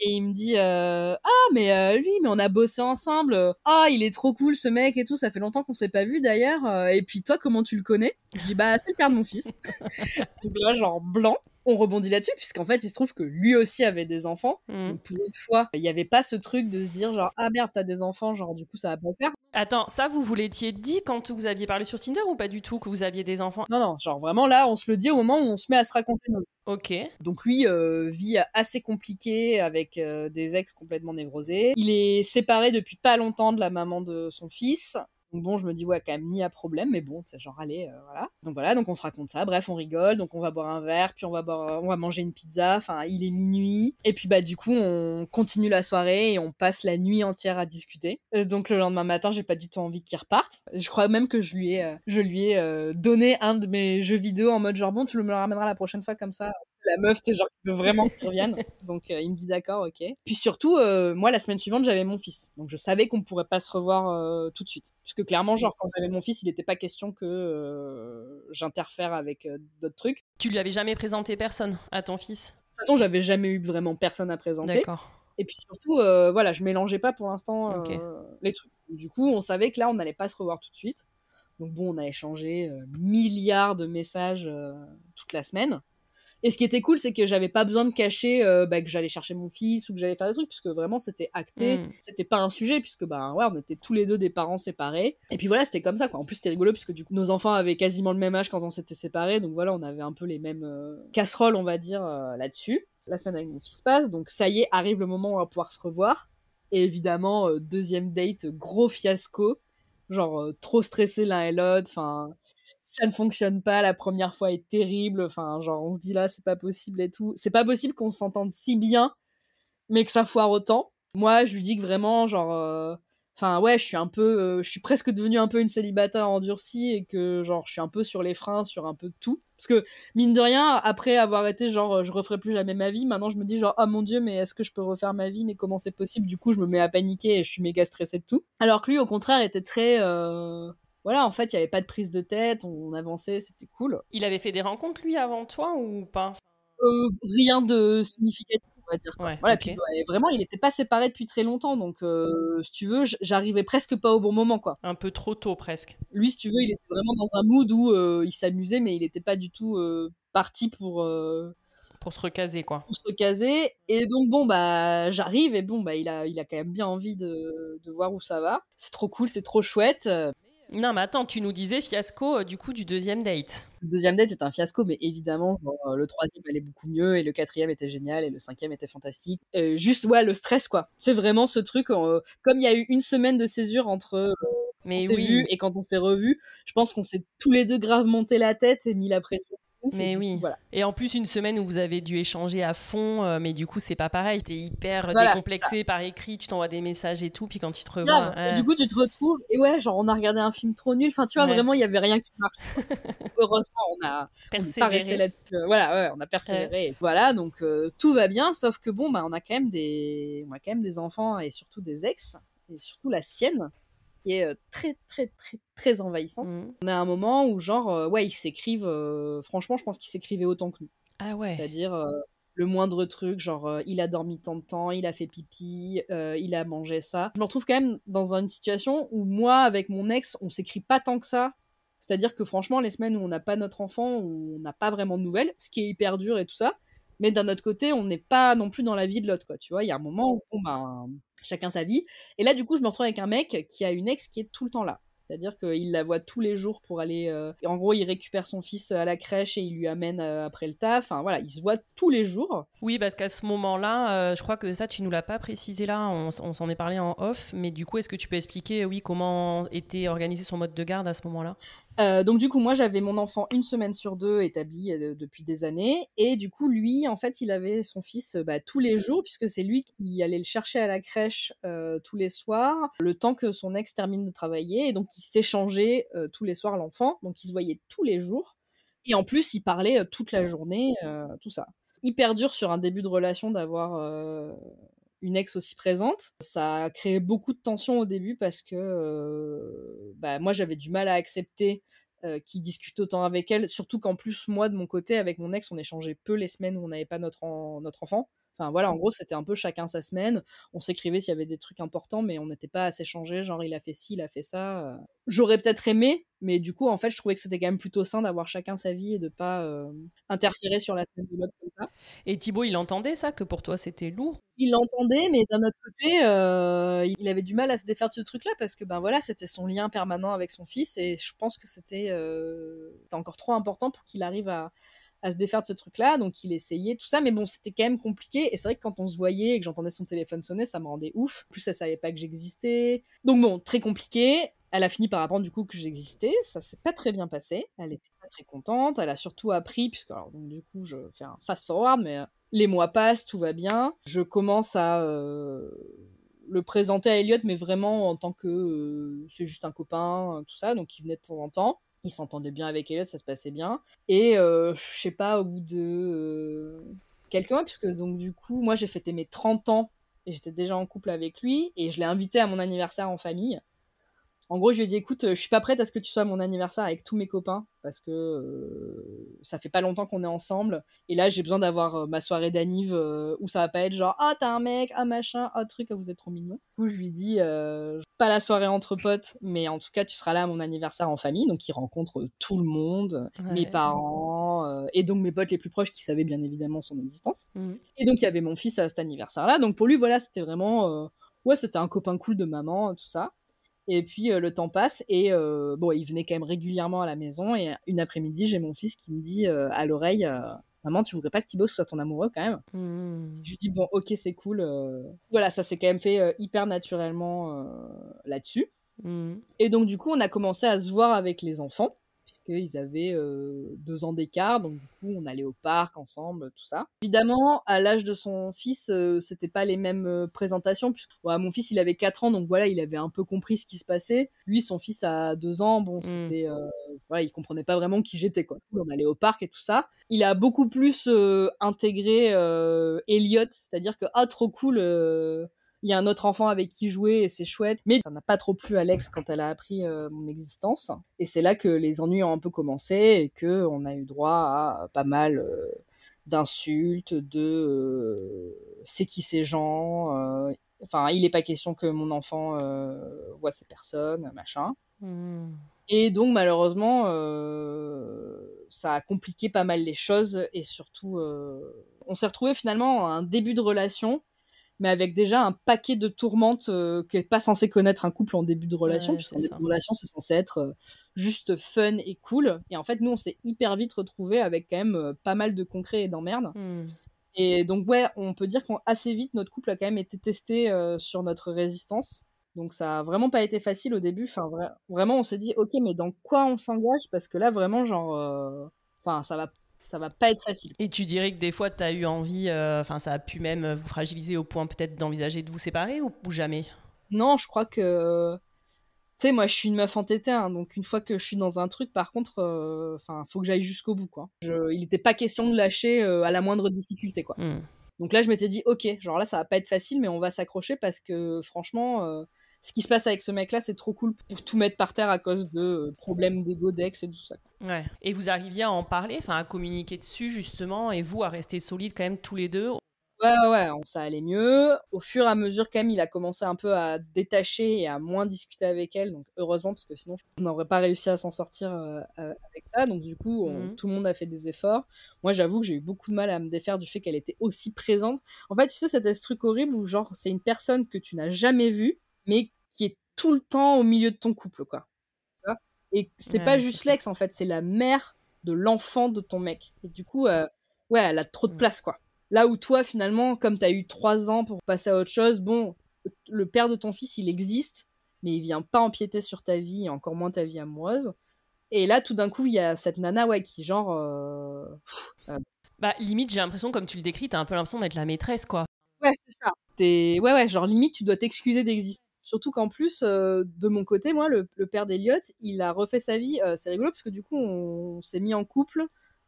[SPEAKER 2] Et il me dit euh, ah mais euh, lui mais on a bossé ensemble. Ah il est trop cool ce mec et tout. Ça fait longtemps qu'on s'est pas vu d'ailleurs. Et puis toi comment tu le connais? Je dis bah c'est le père de mon fils. Donc là genre blanc on rebondit là-dessus, puisqu'en fait, il se trouve que lui aussi avait des enfants. Mmh. Donc, pour une fois, il n'y avait pas ce truc de se dire, genre, ah merde, t'as des enfants, genre, du coup, ça va pas faire.
[SPEAKER 1] Attends, ça, vous vous l'étiez dit quand vous aviez parlé sur Tinder ou pas du tout que vous aviez des enfants?
[SPEAKER 2] Non, non, genre, vraiment, là, on se le dit au moment où on se met à se raconter nos
[SPEAKER 1] Ok.
[SPEAKER 2] Donc lui euh, vit assez compliqué avec euh, des ex complètement névrosés. Il est séparé depuis pas longtemps de la maman de son fils. Donc bon, je me dis, ouais, quand même, ni à problème, mais bon, c'est genre, allez, euh, voilà. Donc voilà, donc on se raconte ça, bref, on rigole, donc on va boire un verre, puis on va, boire, on va manger une pizza, enfin, il est minuit. Et puis bah, du coup, on continue la soirée et on passe la nuit entière à discuter. Euh, donc le lendemain matin, j'ai pas du tout envie qu'il reparte. Je crois même que je lui ai, euh, je lui ai donné un de mes jeux vidéo en mode genre, bon, tu me le ramèneras la prochaine fois comme ça la meuf, t'es genre, qui veut vraiment revienne. Donc, euh, il me dit d'accord, ok. Puis surtout, euh, moi, la semaine suivante, j'avais mon fils. Donc, je savais qu'on pourrait pas se revoir euh, tout de suite. Puisque clairement, genre, quand j'avais mon fils, il n'était pas question que j'interfère avec d'autres trucs.
[SPEAKER 1] Tu lui avais jamais présenté personne à ton fils? De
[SPEAKER 2] toute façon, j'avais jamais eu vraiment personne à présenter.
[SPEAKER 1] D'accord.
[SPEAKER 2] Et puis surtout, voilà, je mélangeais pas pour l'instant les trucs. Du coup, on savait que là, on n'allait pas se revoir tout de suite. Donc bon, on a échangé milliards de messages toute la semaine. Et ce qui était cool, c'est que j'avais pas besoin de cacher euh, bah, que j'allais chercher mon fils ou que j'allais faire des trucs, puisque vraiment c'était acté. Mm. C'était pas un sujet, puisque bah, ouais, on était tous les deux des parents séparés. Et puis voilà, c'était comme ça, quoi. En plus, c'était rigolo, puisque du coup, nos enfants avaient quasiment le même âge quand on s'était séparés. Donc voilà, on avait un peu les mêmes euh, casseroles, on va dire, euh, là-dessus. La semaine avec mon fils passe, donc ça y est, arrive le moment où on va pouvoir se revoir. Et évidemment, deuxième date, gros fiasco. Genre, trop stressé l'un et l'autre. Enfin, ça ne fonctionne pas, la première fois est terrible, enfin, genre, on se dit là, c'est pas possible et tout. C'est pas possible qu'on s'entende si bien, mais que ça foire autant. Moi, je lui dis que vraiment, genre, euh, enfin, ouais, je suis un peu, euh, je suis presque devenue un peu une célibataire endurcie et que, genre, je suis un peu sur les freins, sur un peu tout. Parce que, mine de rien, après avoir été, genre, je referai plus jamais ma vie, maintenant je me dis, genre, oh mon dieu, mais est-ce que je peux refaire ma vie, mais comment c'est possible? Du coup, je me mets à paniquer et je suis méga stressée de tout. Alors que lui, au contraire, était très, euh, voilà, en fait, il n'y avait pas de prise de tête, on avançait, c'était cool.
[SPEAKER 1] Il avait fait des rencontres, lui, avant toi, ou pas?
[SPEAKER 2] Euh, Rien de significatif, on va dire. voilà, puis, vraiment, il n'était pas séparé depuis très longtemps, donc euh, si tu veux, j'arrivais presque pas au bon moment, quoi.
[SPEAKER 1] Un peu trop tôt, presque.
[SPEAKER 2] Lui, si tu veux, il était vraiment dans un mood où euh, il s'amusait, mais il n'était pas du tout parti pour
[SPEAKER 1] pour se recaser quoi.
[SPEAKER 2] Pour se recaser et donc bon bah j'arrive et bon bah il a il a quand même bien envie de, de voir où ça va. C'est trop cool, c'est trop chouette.
[SPEAKER 1] Non, mais attends, tu nous disais fiasco euh, du coup du deuxième date.
[SPEAKER 2] Le deuxième date est un fiasco, mais évidemment, genre, euh, le troisième allait beaucoup mieux, et le quatrième était génial, et le cinquième était fantastique. juste, ouais, le stress, quoi. C'est vraiment ce truc, euh, comme il y a eu une semaine de césure entre mais oui. et quand on s'est revus, je pense qu'on s'est tous les deux grave monté la tête et mis la pression
[SPEAKER 1] mais oui. Et en plus, une semaine où vous avez dû échanger à fond, euh, mais du coup, c'est pas pareil. T'es hyper décomplexé par écrit, tu t'envoies des messages et tout, puis quand tu te revois.
[SPEAKER 2] Du coup, tu te retrouves, et ouais, genre, on a regardé un film trop nul. Enfin, tu vois, vraiment, il y avait rien qui marche. Heureusement, on a pas resté là-dessus. Euh, voilà, ouais, on a persévéré. Voilà, donc euh, tout va bien, sauf que bon, bah, on a quand même des, on a quand même des enfants et surtout des ex, et surtout la sienne qui est euh, très très très très envahissante. Mmh. On a un moment où genre euh, ouais ils s'écrivent euh, franchement je pense qu'ils s'écrivaient autant que nous.
[SPEAKER 1] Ah ouais.
[SPEAKER 2] C'est-à-dire le moindre truc genre il a dormi tant de temps, il a fait pipi, il a mangé ça. Je me retrouve quand même dans une situation où moi avec mon ex on s'écrit pas tant que ça. C'est-à-dire que franchement les semaines où on n'a pas notre enfant, on n'a pas vraiment de nouvelles, ce qui est hyper dur et tout ça. Mais d'un autre côté, on n'est pas non plus dans la vie de l'autre, quoi. Tu vois, il y a un moment où, bon, ben, chacun sa vie. Et là, du coup, je me retrouve avec un mec qui a une ex qui est tout le temps là. C'est-à-dire qu'il la voit tous les jours pour aller. Euh, en gros, il récupère son fils à la crèche et il lui amène euh, après le taf. Enfin voilà, il se voit tous les jours.
[SPEAKER 1] Oui, parce qu'à ce moment-là, euh, je crois que ça, tu nous l'as pas précisé là. On, s'en est parlé en off. Mais du coup, est-ce que tu peux expliquer, oui, comment était organisé son mode de garde à ce moment-là?
[SPEAKER 2] Donc du coup, moi, j'avais mon enfant une semaine sur deux établi depuis des années, et du coup, lui, en fait, il avait son fils bah, tous les jours, puisque c'est lui qui allait le chercher à la crèche tous les soirs, le temps que son ex termine de travailler, et donc il s'échangeait euh, tous les soirs l'enfant, donc ils se voyaient tous les jours. Et en plus, ils parlaient euh, toute la journée, euh, tout ça. Hyper dur sur un début de relation d'avoir une ex aussi présente. Ça a créé beaucoup de tension au début parce que bah, moi j'avais du mal à accepter qu'il discute autant avec elle, surtout qu'en plus moi de mon côté avec mon ex on échangeait peu les semaines où on n'avait pas notre, notre enfant. Enfin voilà, en gros, c'était un peu chacun sa semaine. On s'écrivait s'il y avait des trucs importants, mais on n'était pas à s'échanger, genre il a fait ci, il a fait ça. Euh. J'aurais peut-être aimé, mais du coup, en fait, je trouvais que c'était quand même plutôt sain d'avoir chacun sa vie et de pas euh, interférer sur la semaine de l'autre comme ça.
[SPEAKER 1] Et Thibaut, il entendait ça, que pour toi c'était lourd?
[SPEAKER 2] Il l'entendait, mais d'un autre côté, euh, il avait du mal à se défaire de ce truc-là parce que ben voilà, c'était son lien permanent avec son fils et je pense que c'était encore trop important pour qu'il arrive à à se défaire de ce truc-là. Donc il essayait tout ça, mais bon, c'était quand même compliqué. Et c'est vrai que quand on se voyait et que j'entendais son téléphone sonner, ça me rendait ouf. En plus, elle savait pas que j'existais. Donc bon, très compliqué. Elle a fini par apprendre du coup que j'existais. Ça s'est pas très bien passé. Elle était pas très contente. Elle a surtout appris, puisque alors, donc, du coup je fais un fast forward, mais euh, les mois passent, tout va bien. Je commence à euh, le présenter à Elliot, mais vraiment en tant que euh, c'est juste un copain, tout ça, donc il venait de temps en temps. Il s'entendait bien avec Elliot, ça se passait bien. Et je sais pas, au bout de quelques mois, puisque donc du coup, moi j'ai fêté mes 30 ans et j'étais déjà en couple avec lui et je l'ai invité à mon anniversaire en famille. En gros, je lui ai dit écoute, je suis pas prête à ce que tu sois à mon anniversaire avec tous mes copains parce que euh, ça fait pas longtemps qu'on est ensemble et là j'ai besoin d'avoir euh, ma soirée d'anniv euh, où ça va pas être genre ah t'as un mec, ah machin, ah truc, ah, vous êtes trop mignon. Du coup, je lui dis pas la soirée entre potes, mais en tout cas tu seras là à mon anniversaire en famille, donc il rencontre tout le monde, mes parents et donc mes potes les plus proches qui savaient bien évidemment son existence. Mmh. Et donc il y avait mon fils à cet anniversaire là, donc pour lui voilà c'était vraiment ouais c'était un copain cool de maman tout ça. Et puis euh, le temps passe et euh, bon, il venait quand même régulièrement à la maison. Et une après-midi, j'ai mon fils qui me dit euh, à l'oreille Maman, tu voudrais pas que Thibaut soit ton amoureux quand même? Mmh. Je lui dis Bon, ok, c'est cool. Voilà, ça s'est quand même fait hyper naturellement là-dessus. Mmh. Et donc, du coup, on a commencé à se voir avec les enfants puisqu'ils avaient euh, deux ans d'écart, donc du coup on allait au parc ensemble, tout ça. Évidemment, à l'âge de son fils, euh, c'était pas les mêmes euh, présentations, puisque mon fils il avait 4 ans, donc voilà, il avait un peu compris ce qui se passait. Lui, son fils a 2 ans, bon, mmh. c'était, voilà, il comprenait pas vraiment qui j'étais, quoi. On allait au parc et tout ça. Il a beaucoup plus intégré Elliot, c'est-à-dire que ah trop cool il y a un autre enfant avec qui jouer et c'est chouette. Mais ça n'a pas trop plu à Alex quand elle a appris euh, mon existence. Et c'est là que les ennuis ont un peu commencé et que on a eu droit à pas mal euh, d'insultes, de euh, c'est qui ces gens. Enfin, il n'est pas question que mon enfant voit ces personnes, machin. Hmm. Et donc malheureusement, ça a compliqué pas mal les choses et surtout, on s'est retrouvé finalement à un début de relation mais avec déjà un paquet de tourmentes euh, qui n'est pas censé connaître un couple en début de relation, puisqu'en début de relation, c'est censé être euh, juste fun et cool. Et en fait, nous, on s'est hyper vite retrouvés avec quand même euh, pas mal de concret et d'emmerdes. Hmm. Et donc, ouais, on peut dire qu'assez vite, notre couple a quand même été testé sur notre résistance. Donc, ça a vraiment pas été facile au début. Enfin, vraiment, on s'est dit, ok, mais dans quoi on s'engage? Parce que là, vraiment, genre, enfin, ça va ça va pas être facile.
[SPEAKER 1] Et tu dirais que des fois, tu as eu envie, euh, enfin, ça a pu même vous fragiliser au point peut-être d'envisager de vous séparer ou, jamais?
[SPEAKER 2] Non, je crois que. Tu sais, moi, je suis une meuf entêtée, hein, donc une fois que je suis dans un truc, par contre, euh, enfin, faut que j'aille jusqu'au bout, quoi. il n'était pas question de lâcher euh, à la moindre difficulté, quoi. Hmm. Donc là, je m'étais dit, ok, genre là, ça va pas être facile, mais on va s'accrocher parce que franchement, ce qui se passe avec ce mec-là, c'est trop cool pour tout mettre par terre à cause de problèmes d'ego, d'ex et tout ça.
[SPEAKER 1] Ouais. Et vous arriviez à en parler, enfin à communiquer dessus justement, et vous à rester solide quand même tous les deux
[SPEAKER 2] Ouais, ouais, ouais, ça allait mieux. Au fur et à mesure, quand même, il a commencé un peu à détacher et à moins discuter avec elle. Donc, heureusement, parce que sinon, je n'aurais pas réussi à s'en sortir euh, euh, avec ça. Donc, du coup, mhm. tout le monde a fait des efforts. Moi, j'avoue que j'ai eu beaucoup de mal à me défaire du fait qu'elle était aussi présente. En fait, tu sais, c'était ce truc horrible où, genre, c'est une personne que tu n'as jamais vue, mais qui est tout le temps au milieu de ton couple, quoi. Et c'est pas juste l'ex, en fait, c'est la mère de l'enfant de ton mec. Et du coup, euh, ouais, elle a trop de mm. place, quoi. Là où toi, finalement, comme t'as eu trois ans pour passer à autre chose, bon, le père de ton fils, il existe, mais il vient pas empiéter sur ta vie, et encore moins ta vie amoureuse. Et là, tout d'un coup, il y a cette nana, ouais, qui genre... Euh,
[SPEAKER 1] euh, bah, limite, j'ai l'impression, comme tu le décris, t'as un peu l'impression d'être la maîtresse, quoi.
[SPEAKER 2] Ouais, c'est ça. Ouais, ouais, genre limite, tu dois t'excuser d'exister Surtout qu'en plus, euh, de mon côté, moi, le, père d'Eliott, il a refait sa vie. Euh, c'est rigolo parce que du coup, on, s'est mis en couple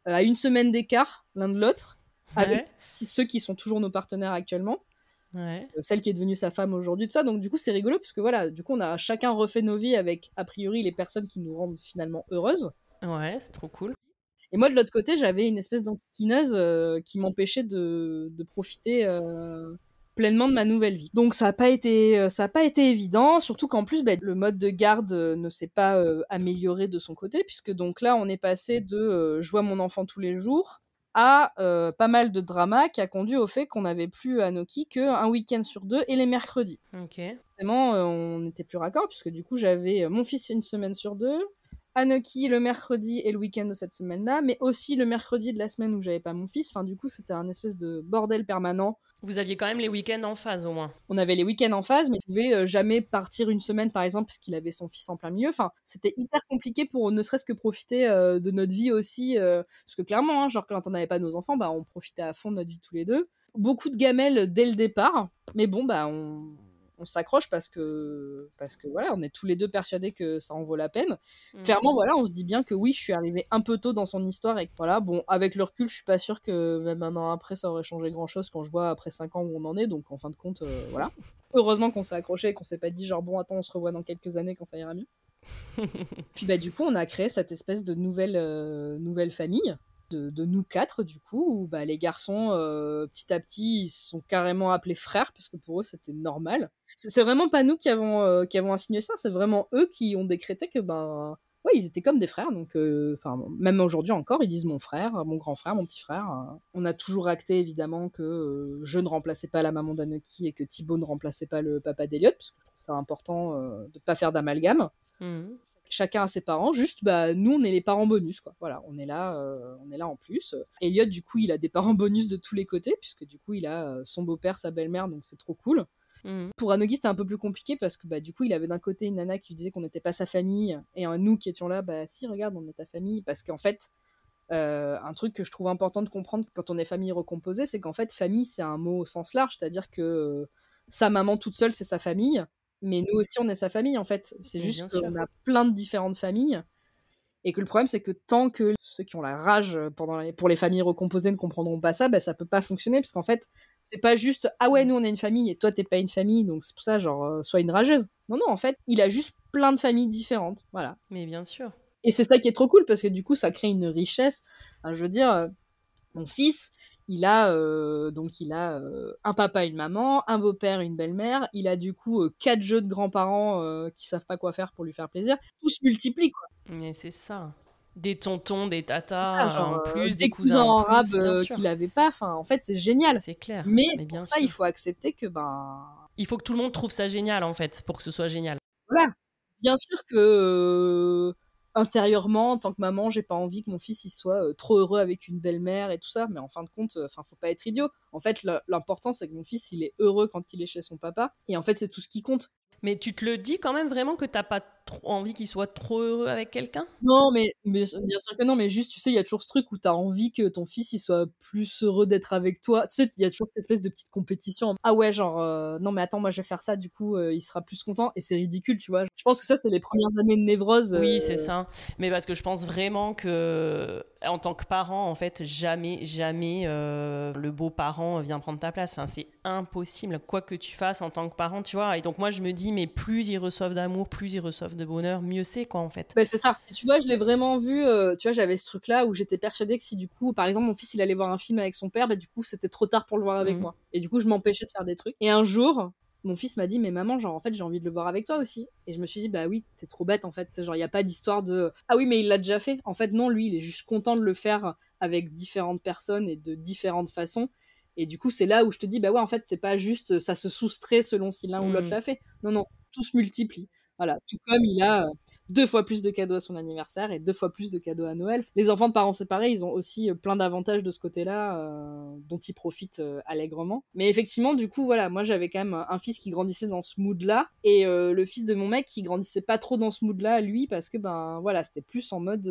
[SPEAKER 2] euh, à une semaine d'écart l'un de l'autre, avec ceux qui sont toujours nos partenaires actuellement. celle qui est devenue sa femme aujourd'hui, tout ça. Donc, du coup, c'est rigolo parce que voilà, du coup, on a chacun refait nos vies avec, a priori, les personnes qui nous rendent finalement heureuses.
[SPEAKER 1] Ouais, c'est trop cool.
[SPEAKER 2] Et moi, de l'autre côté, j'avais une espèce d'antiquineuse qui m'empêchait de, de profiter pleinement de ma nouvelle vie. Donc ça n'a pas été euh, ça a pas été évident, surtout qu'en plus bah, le mode de garde euh, ne s'est pas euh, amélioré de son côté puisque donc là on est passé de je vois mon enfant tous les jours à pas mal de drama qui a conduit au fait qu'on n'avait plus à Noki qu'un week-end sur deux et les mercredis.
[SPEAKER 1] Ok.
[SPEAKER 2] Forcément, on n'était plus raccord puisque du coup j'avais mon fils une semaine sur deux, Anaki le mercredi et le week-end de cette semaine-là, mais aussi le mercredi de la semaine où j'avais pas mon fils. Enfin, du coup, c'était un espèce de bordel permanent.
[SPEAKER 1] Vous aviez quand même les week-ends en phase au moins.
[SPEAKER 2] On avait les week-ends en phase, mais je pouvais euh, jamais partir une semaine par exemple parce qu'il avait son fils en plein milieu. Enfin, c'était hyper compliqué pour ne serait-ce que profiter euh, de notre vie aussi, euh, parce que clairement, hein, genre quand on n'avait pas nos enfants, bah on profitait à fond de notre vie tous les deux. Beaucoup de gamelles dès le départ, mais bon bah on on s'accroche parce que parce que voilà, on est tous les deux persuadés que ça en vaut la peine.
[SPEAKER 1] Mm.
[SPEAKER 2] Clairement, voilà, on se dit bien que oui, je suis arrivée un peu tôt dans son histoire et que voilà, bon, avec le recul, je suis pas sûre que même un an après, ça aurait changé grand chose quand je vois après 5 ans où on en est. Donc en fin de compte, euh, voilà. Heureusement qu'on s'est accroché et qu'on s'est pas dit genre bon, attends, on se revoit dans quelques années quand ça ira mieux. Puis bah du coup, on a créé cette espèce de nouvelle euh, nouvelle famille. De, nous quatre du coup où bah, les garçons euh, petit à petit ils sont carrément appelés frères parce que pour eux c'était normal c'est vraiment pas nous qui avons euh, qui avons ça c'est vraiment eux qui ont décrété que ben ouais ils étaient comme des frères donc euh, enfin même aujourd'hui encore ils disent mon frère mon grand frère mon petit frère euh. on a toujours acté évidemment que euh, je ne remplaçais pas la maman d'Anoki et que Thibaut ne remplaçait pas le papa d'Eliott parce que je trouve ça important de pas faire d'amalgame
[SPEAKER 1] Mhm.
[SPEAKER 2] Chacun a ses parents, juste bah nous on est les parents bonus quoi. Voilà, on est là, euh, on est là en plus. Elliot du coup il a des parents bonus de tous les côtés puisque du coup il a euh, son beau-père, sa belle-mère donc c'est trop cool.
[SPEAKER 1] Mhm.
[SPEAKER 2] Pour Anogi c'était un peu plus compliqué parce que bah du coup il avait d'un côté une nana qui disait qu'on n'était pas sa famille et un nous qui étions là bah si regarde on est ta famille parce qu'en fait euh, un truc que je trouve important de comprendre quand on est famille recomposée, c'est qu'en fait famille c'est un mot au sens large, c'est-à-dire que sa maman toute seule c'est sa famille, mais nous aussi on est sa famille en fait. C'est juste qu'on a plein de différentes familles et que le problème c'est que tant que ceux qui ont la rage pendant les- pour les familles recomposées ne comprendront pas ça, bah, ça peut pas fonctionner parce qu'en fait c'est pas juste ah ouais nous on est une famille et toi t'es pas une famille donc c'est pour ça genre euh, sois une rageuse. Non non en fait il a juste plein de familles différentes voilà.
[SPEAKER 1] Mais bien sûr.
[SPEAKER 2] Et c'est ça qui est trop cool parce que du coup, ça crée une richesse. Enfin, je veux dire, euh, mon fils, il a euh, donc il a euh, un papa, une maman, un beau-père, une belle-mère. Il a du coup euh, quatre jeux de grands-parents qui savent pas quoi faire pour lui faire plaisir. Tout se multiplie quoi.
[SPEAKER 1] Mais c'est ça. Des tontons, des tatas,
[SPEAKER 2] C'est ça, genre,
[SPEAKER 1] en plus, des, cousins,
[SPEAKER 2] cousins en
[SPEAKER 1] sûr.
[SPEAKER 2] qu'il avait pas. Enfin, en fait, c'est génial.
[SPEAKER 1] C'est clair.
[SPEAKER 2] Mais,
[SPEAKER 1] Mais bien
[SPEAKER 2] pour ça, il faut accepter que ben
[SPEAKER 1] Il faut que tout le monde trouve ça génial, en fait, pour que ce soit génial.
[SPEAKER 2] voilà. Bien sûr que intérieurement, en tant que maman, j'ai pas envie que mon fils il soit euh, trop heureux avec une belle-mère et tout ça, mais en fin de compte, enfin, faut pas être idiot. En fait, l'important c'est que mon fils il est heureux quand il est chez son papa, et en fait, c'est tout ce qui compte.
[SPEAKER 1] Mais tu te le dis quand même vraiment que t'as pas trop envie qu'il soit trop heureux avec quelqu'un?
[SPEAKER 2] Non, mais, mais bien sûr que non, mais juste, tu sais, il y a toujours ce truc où t'as envie que ton fils il soit plus heureux d'être avec toi. Tu sais, il y a toujours cette espèce de petite compétition. Ah ouais, genre, euh, non, mais attends, moi je vais faire ça, du coup, euh, il sera plus content, et c'est ridicule, tu vois. Je pense que ça, c'est les premières années de névrose.
[SPEAKER 1] Oui,
[SPEAKER 2] euh,
[SPEAKER 1] c'est ça. Mais parce que je pense vraiment que, en tant que parent, en fait, jamais, jamais le beau parent vient prendre ta place. Enfin, c'est impossible, quoi que tu fasses en tant que parent, tu vois. Et donc, moi, je me dis, mais plus ils reçoivent d'amour, plus ils reçoivent de bonheur, mieux c'est, quoi, en fait.
[SPEAKER 2] Ben, c'est ça. Et tu vois, je l'ai vraiment vu. euh, tu vois, j'avais ce truc-là où j'étais persuadée que si du coup, par exemple, mon fils il allait voir un film avec son père, bah du coup, c'était trop tard pour le voir avec
[SPEAKER 1] Mhm.
[SPEAKER 2] moi. Et du coup, je m'empêchais de faire des trucs. Et un jour, mon fils m'a dit, mais maman, genre en fait, j'ai envie de le voir avec toi aussi. Et je me suis dit, bah oui, t'es trop bête en fait. Genre, il y a pas d'histoire de ah oui, mais il l'a déjà fait. En fait, non, lui, il est juste content de le faire avec différentes personnes et de différentes façons. Et du coup, c'est là où je te dis, bah ouais, en fait, c'est pas juste ça se soustrait selon si l'un ou l'autre
[SPEAKER 1] Mhm.
[SPEAKER 2] l'a fait. Non, non, tout se multiplie. Voilà, tout comme il a euh, deux fois plus de cadeaux à son anniversaire et deux fois plus de cadeaux à Noël. Les enfants de parents séparés, ils ont aussi euh, plein d'avantages de ce côté-là euh, dont ils profitent allègrement. Mais effectivement, du coup, voilà, moi j'avais quand même un fils qui grandissait dans ce mood-là et le fils de mon mec qui grandissait pas trop dans ce mood-là, lui, parce que ben voilà, c'était plus en mode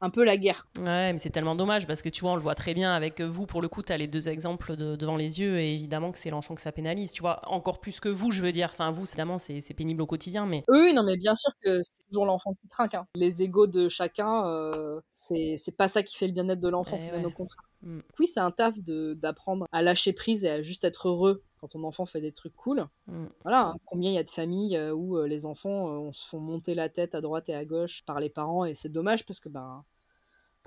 [SPEAKER 2] un peu la guerre.
[SPEAKER 1] Ouais, mais c'est tellement dommage parce que tu vois, on le voit très bien avec vous. Pour le coup, tu as les deux exemples de- devant les yeux et évidemment que c'est l'enfant que ça pénalise. Tu vois, encore plus que vous, je veux dire. Enfin, vous, évidemment, c'est pénible au quotidien, mais
[SPEAKER 2] Oui, non, mais bien sûr que c'est toujours l'enfant qui trinque. hein. Les égaux de chacun, euh, c'est c'est pas ça qui fait le bien-être de l'enfant,
[SPEAKER 1] Eh ouais.
[SPEAKER 2] au contraire.
[SPEAKER 1] Mm.
[SPEAKER 2] Oui, c'est un taf de- d'apprendre à lâcher prise et à juste être heureux quand ton enfant fait des trucs cool.
[SPEAKER 1] Mm.
[SPEAKER 2] Voilà, hein. combien il y a de familles euh, où euh, les enfants euh, on se font monter la tête à droite et à gauche par les parents et c'est dommage parce que ben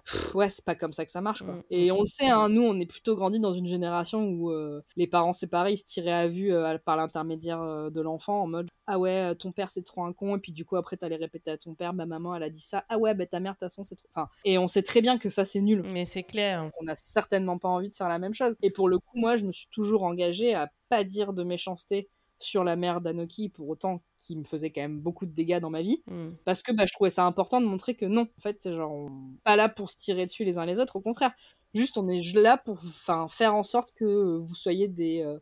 [SPEAKER 2] pff, ouais, c'est pas comme ça que ça marche quoi.
[SPEAKER 1] Mm,
[SPEAKER 2] Et
[SPEAKER 1] mm,
[SPEAKER 2] on le sait, hein, nous on est plutôt grandi dans une génération où euh, les parents séparés ils se tiraient à vue euh, par l'intermédiaire euh, de l'enfant en mode ah ouais, ton père c'est trop un con et puis du coup après t'allais répéter à ton père bah maman elle a dit ça. Ah ouais, bah ta mère de toute façon c'est trop enfin et on sait très bien que ça c'est nul.
[SPEAKER 1] mais c'est clair.
[SPEAKER 2] On n'a certainement pas envie de faire la même chose. Et pour le coup, moi, je me suis toujours engagée à pas dire de méchanceté sur la mère d'Anoki, pour autant qui me faisait quand même beaucoup de dégâts dans ma vie.
[SPEAKER 1] Mm.
[SPEAKER 2] Parce que bah, je trouvais ça important de montrer que non, en fait, c'est genre, on- pas là pour se tirer dessus les uns les autres, au contraire. Juste, on est là pour enfin, faire en sorte que vous soyez des, euh,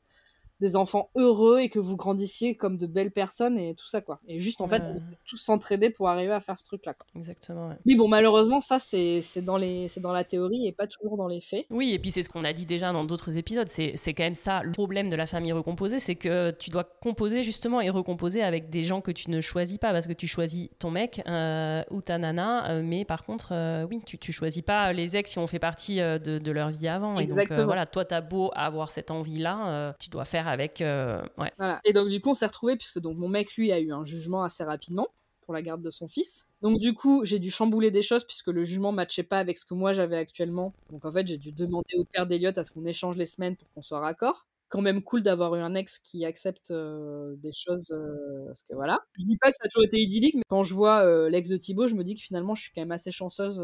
[SPEAKER 2] des enfants heureux et que vous grandissiez comme de belles personnes et tout ça, quoi. Et juste, en fait, peut tous s'entraider pour arriver à faire ce truc-là. quoi.
[SPEAKER 1] Exactement. ouais.
[SPEAKER 2] Mais bon, malheureusement, ça, c'est dans, les- c'est dans la théorie et pas toujours dans les faits.
[SPEAKER 1] Oui, et puis c'est ce qu'on a dit déjà dans d'autres épisodes, c'est quand même ça le problème de la famille recomposée, c'est que tu dois composer justement et recomposer avec des gens que tu ne choisis pas, parce que tu choisis ton mec euh, ou ta nana, euh, mais par contre, euh, oui, tu, tu choisis pas les ex qui ont fait partie euh, de, de leur vie avant. Et donc euh,
[SPEAKER 2] Exactement.
[SPEAKER 1] voilà, toi, t'as beau avoir cette envie-là, euh, tu dois faire avec... euh.
[SPEAKER 2] Voilà. Et donc, du coup, on s'est retrouvés, puisque donc, mon mec, lui, a eu un jugement assez rapidement pour la garde de son fils. Donc, du coup, j'ai dû chambouler des choses, puisque le jugement matchait pas avec ce que moi j'avais actuellement. Donc, en fait, j'ai dû demander au père d'Eliott à ce qu'on échange les semaines pour qu'on soit raccord. Quand même cool d'avoir eu un ex qui accepte euh, des choses, euh, parce que voilà. Je dis pas que ça a toujours été idyllique, mais quand je vois euh, l'ex de Thibaut, je me dis que finalement, je suis quand même assez chanceuse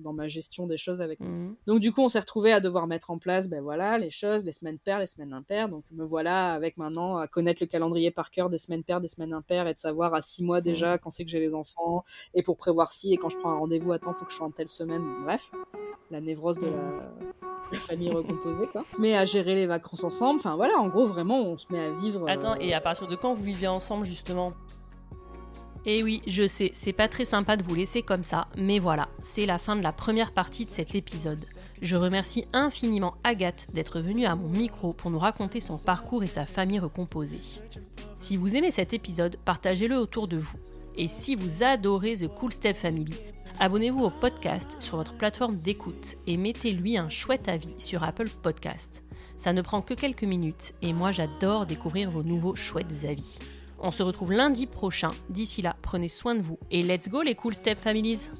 [SPEAKER 2] dans ma gestion des choses avec
[SPEAKER 1] Mhm.
[SPEAKER 2] donc du coup, on s'est retrouvé à devoir mettre en place, ben voilà, les choses, les semaines paires, les semaines impaires. Donc me voilà avec maintenant à connaître le calendrier par cœur des semaines paires, des semaines impaires et de savoir à six mois déjà quand c'est que j'ai les enfants et pour prévoir si et quand je prends un rendez-vous, attends, faut que je sois en telle semaine. Bref, la névrose de la, la famille recomposée quoi. Mais à gérer les vacances ensemble. Enfin voilà, en gros vraiment, on se met à vivre. euh,
[SPEAKER 1] Attends, et à partir de quand vous vivez ensemble justement? Eh oui, je sais, c'est pas très sympa de vous laisser comme ça, mais voilà, c'est la fin de la première partie de cet épisode. Je remercie infiniment Agathe d'être venue à mon micro pour nous raconter son parcours et sa famille recomposée. Si vous aimez cet épisode, partagez-le autour de vous. Et si vous adorez The Cool Step Family, abonnez-vous au podcast sur votre plateforme d'écoute et mettez-lui un chouette avis sur Apple Podcast. Ça ne prend que quelques minutes et moi j'adore découvrir vos nouveaux chouettes avis. On se retrouve lundi prochain. D'ici là, prenez soin de vous et let's go les Cool Step Families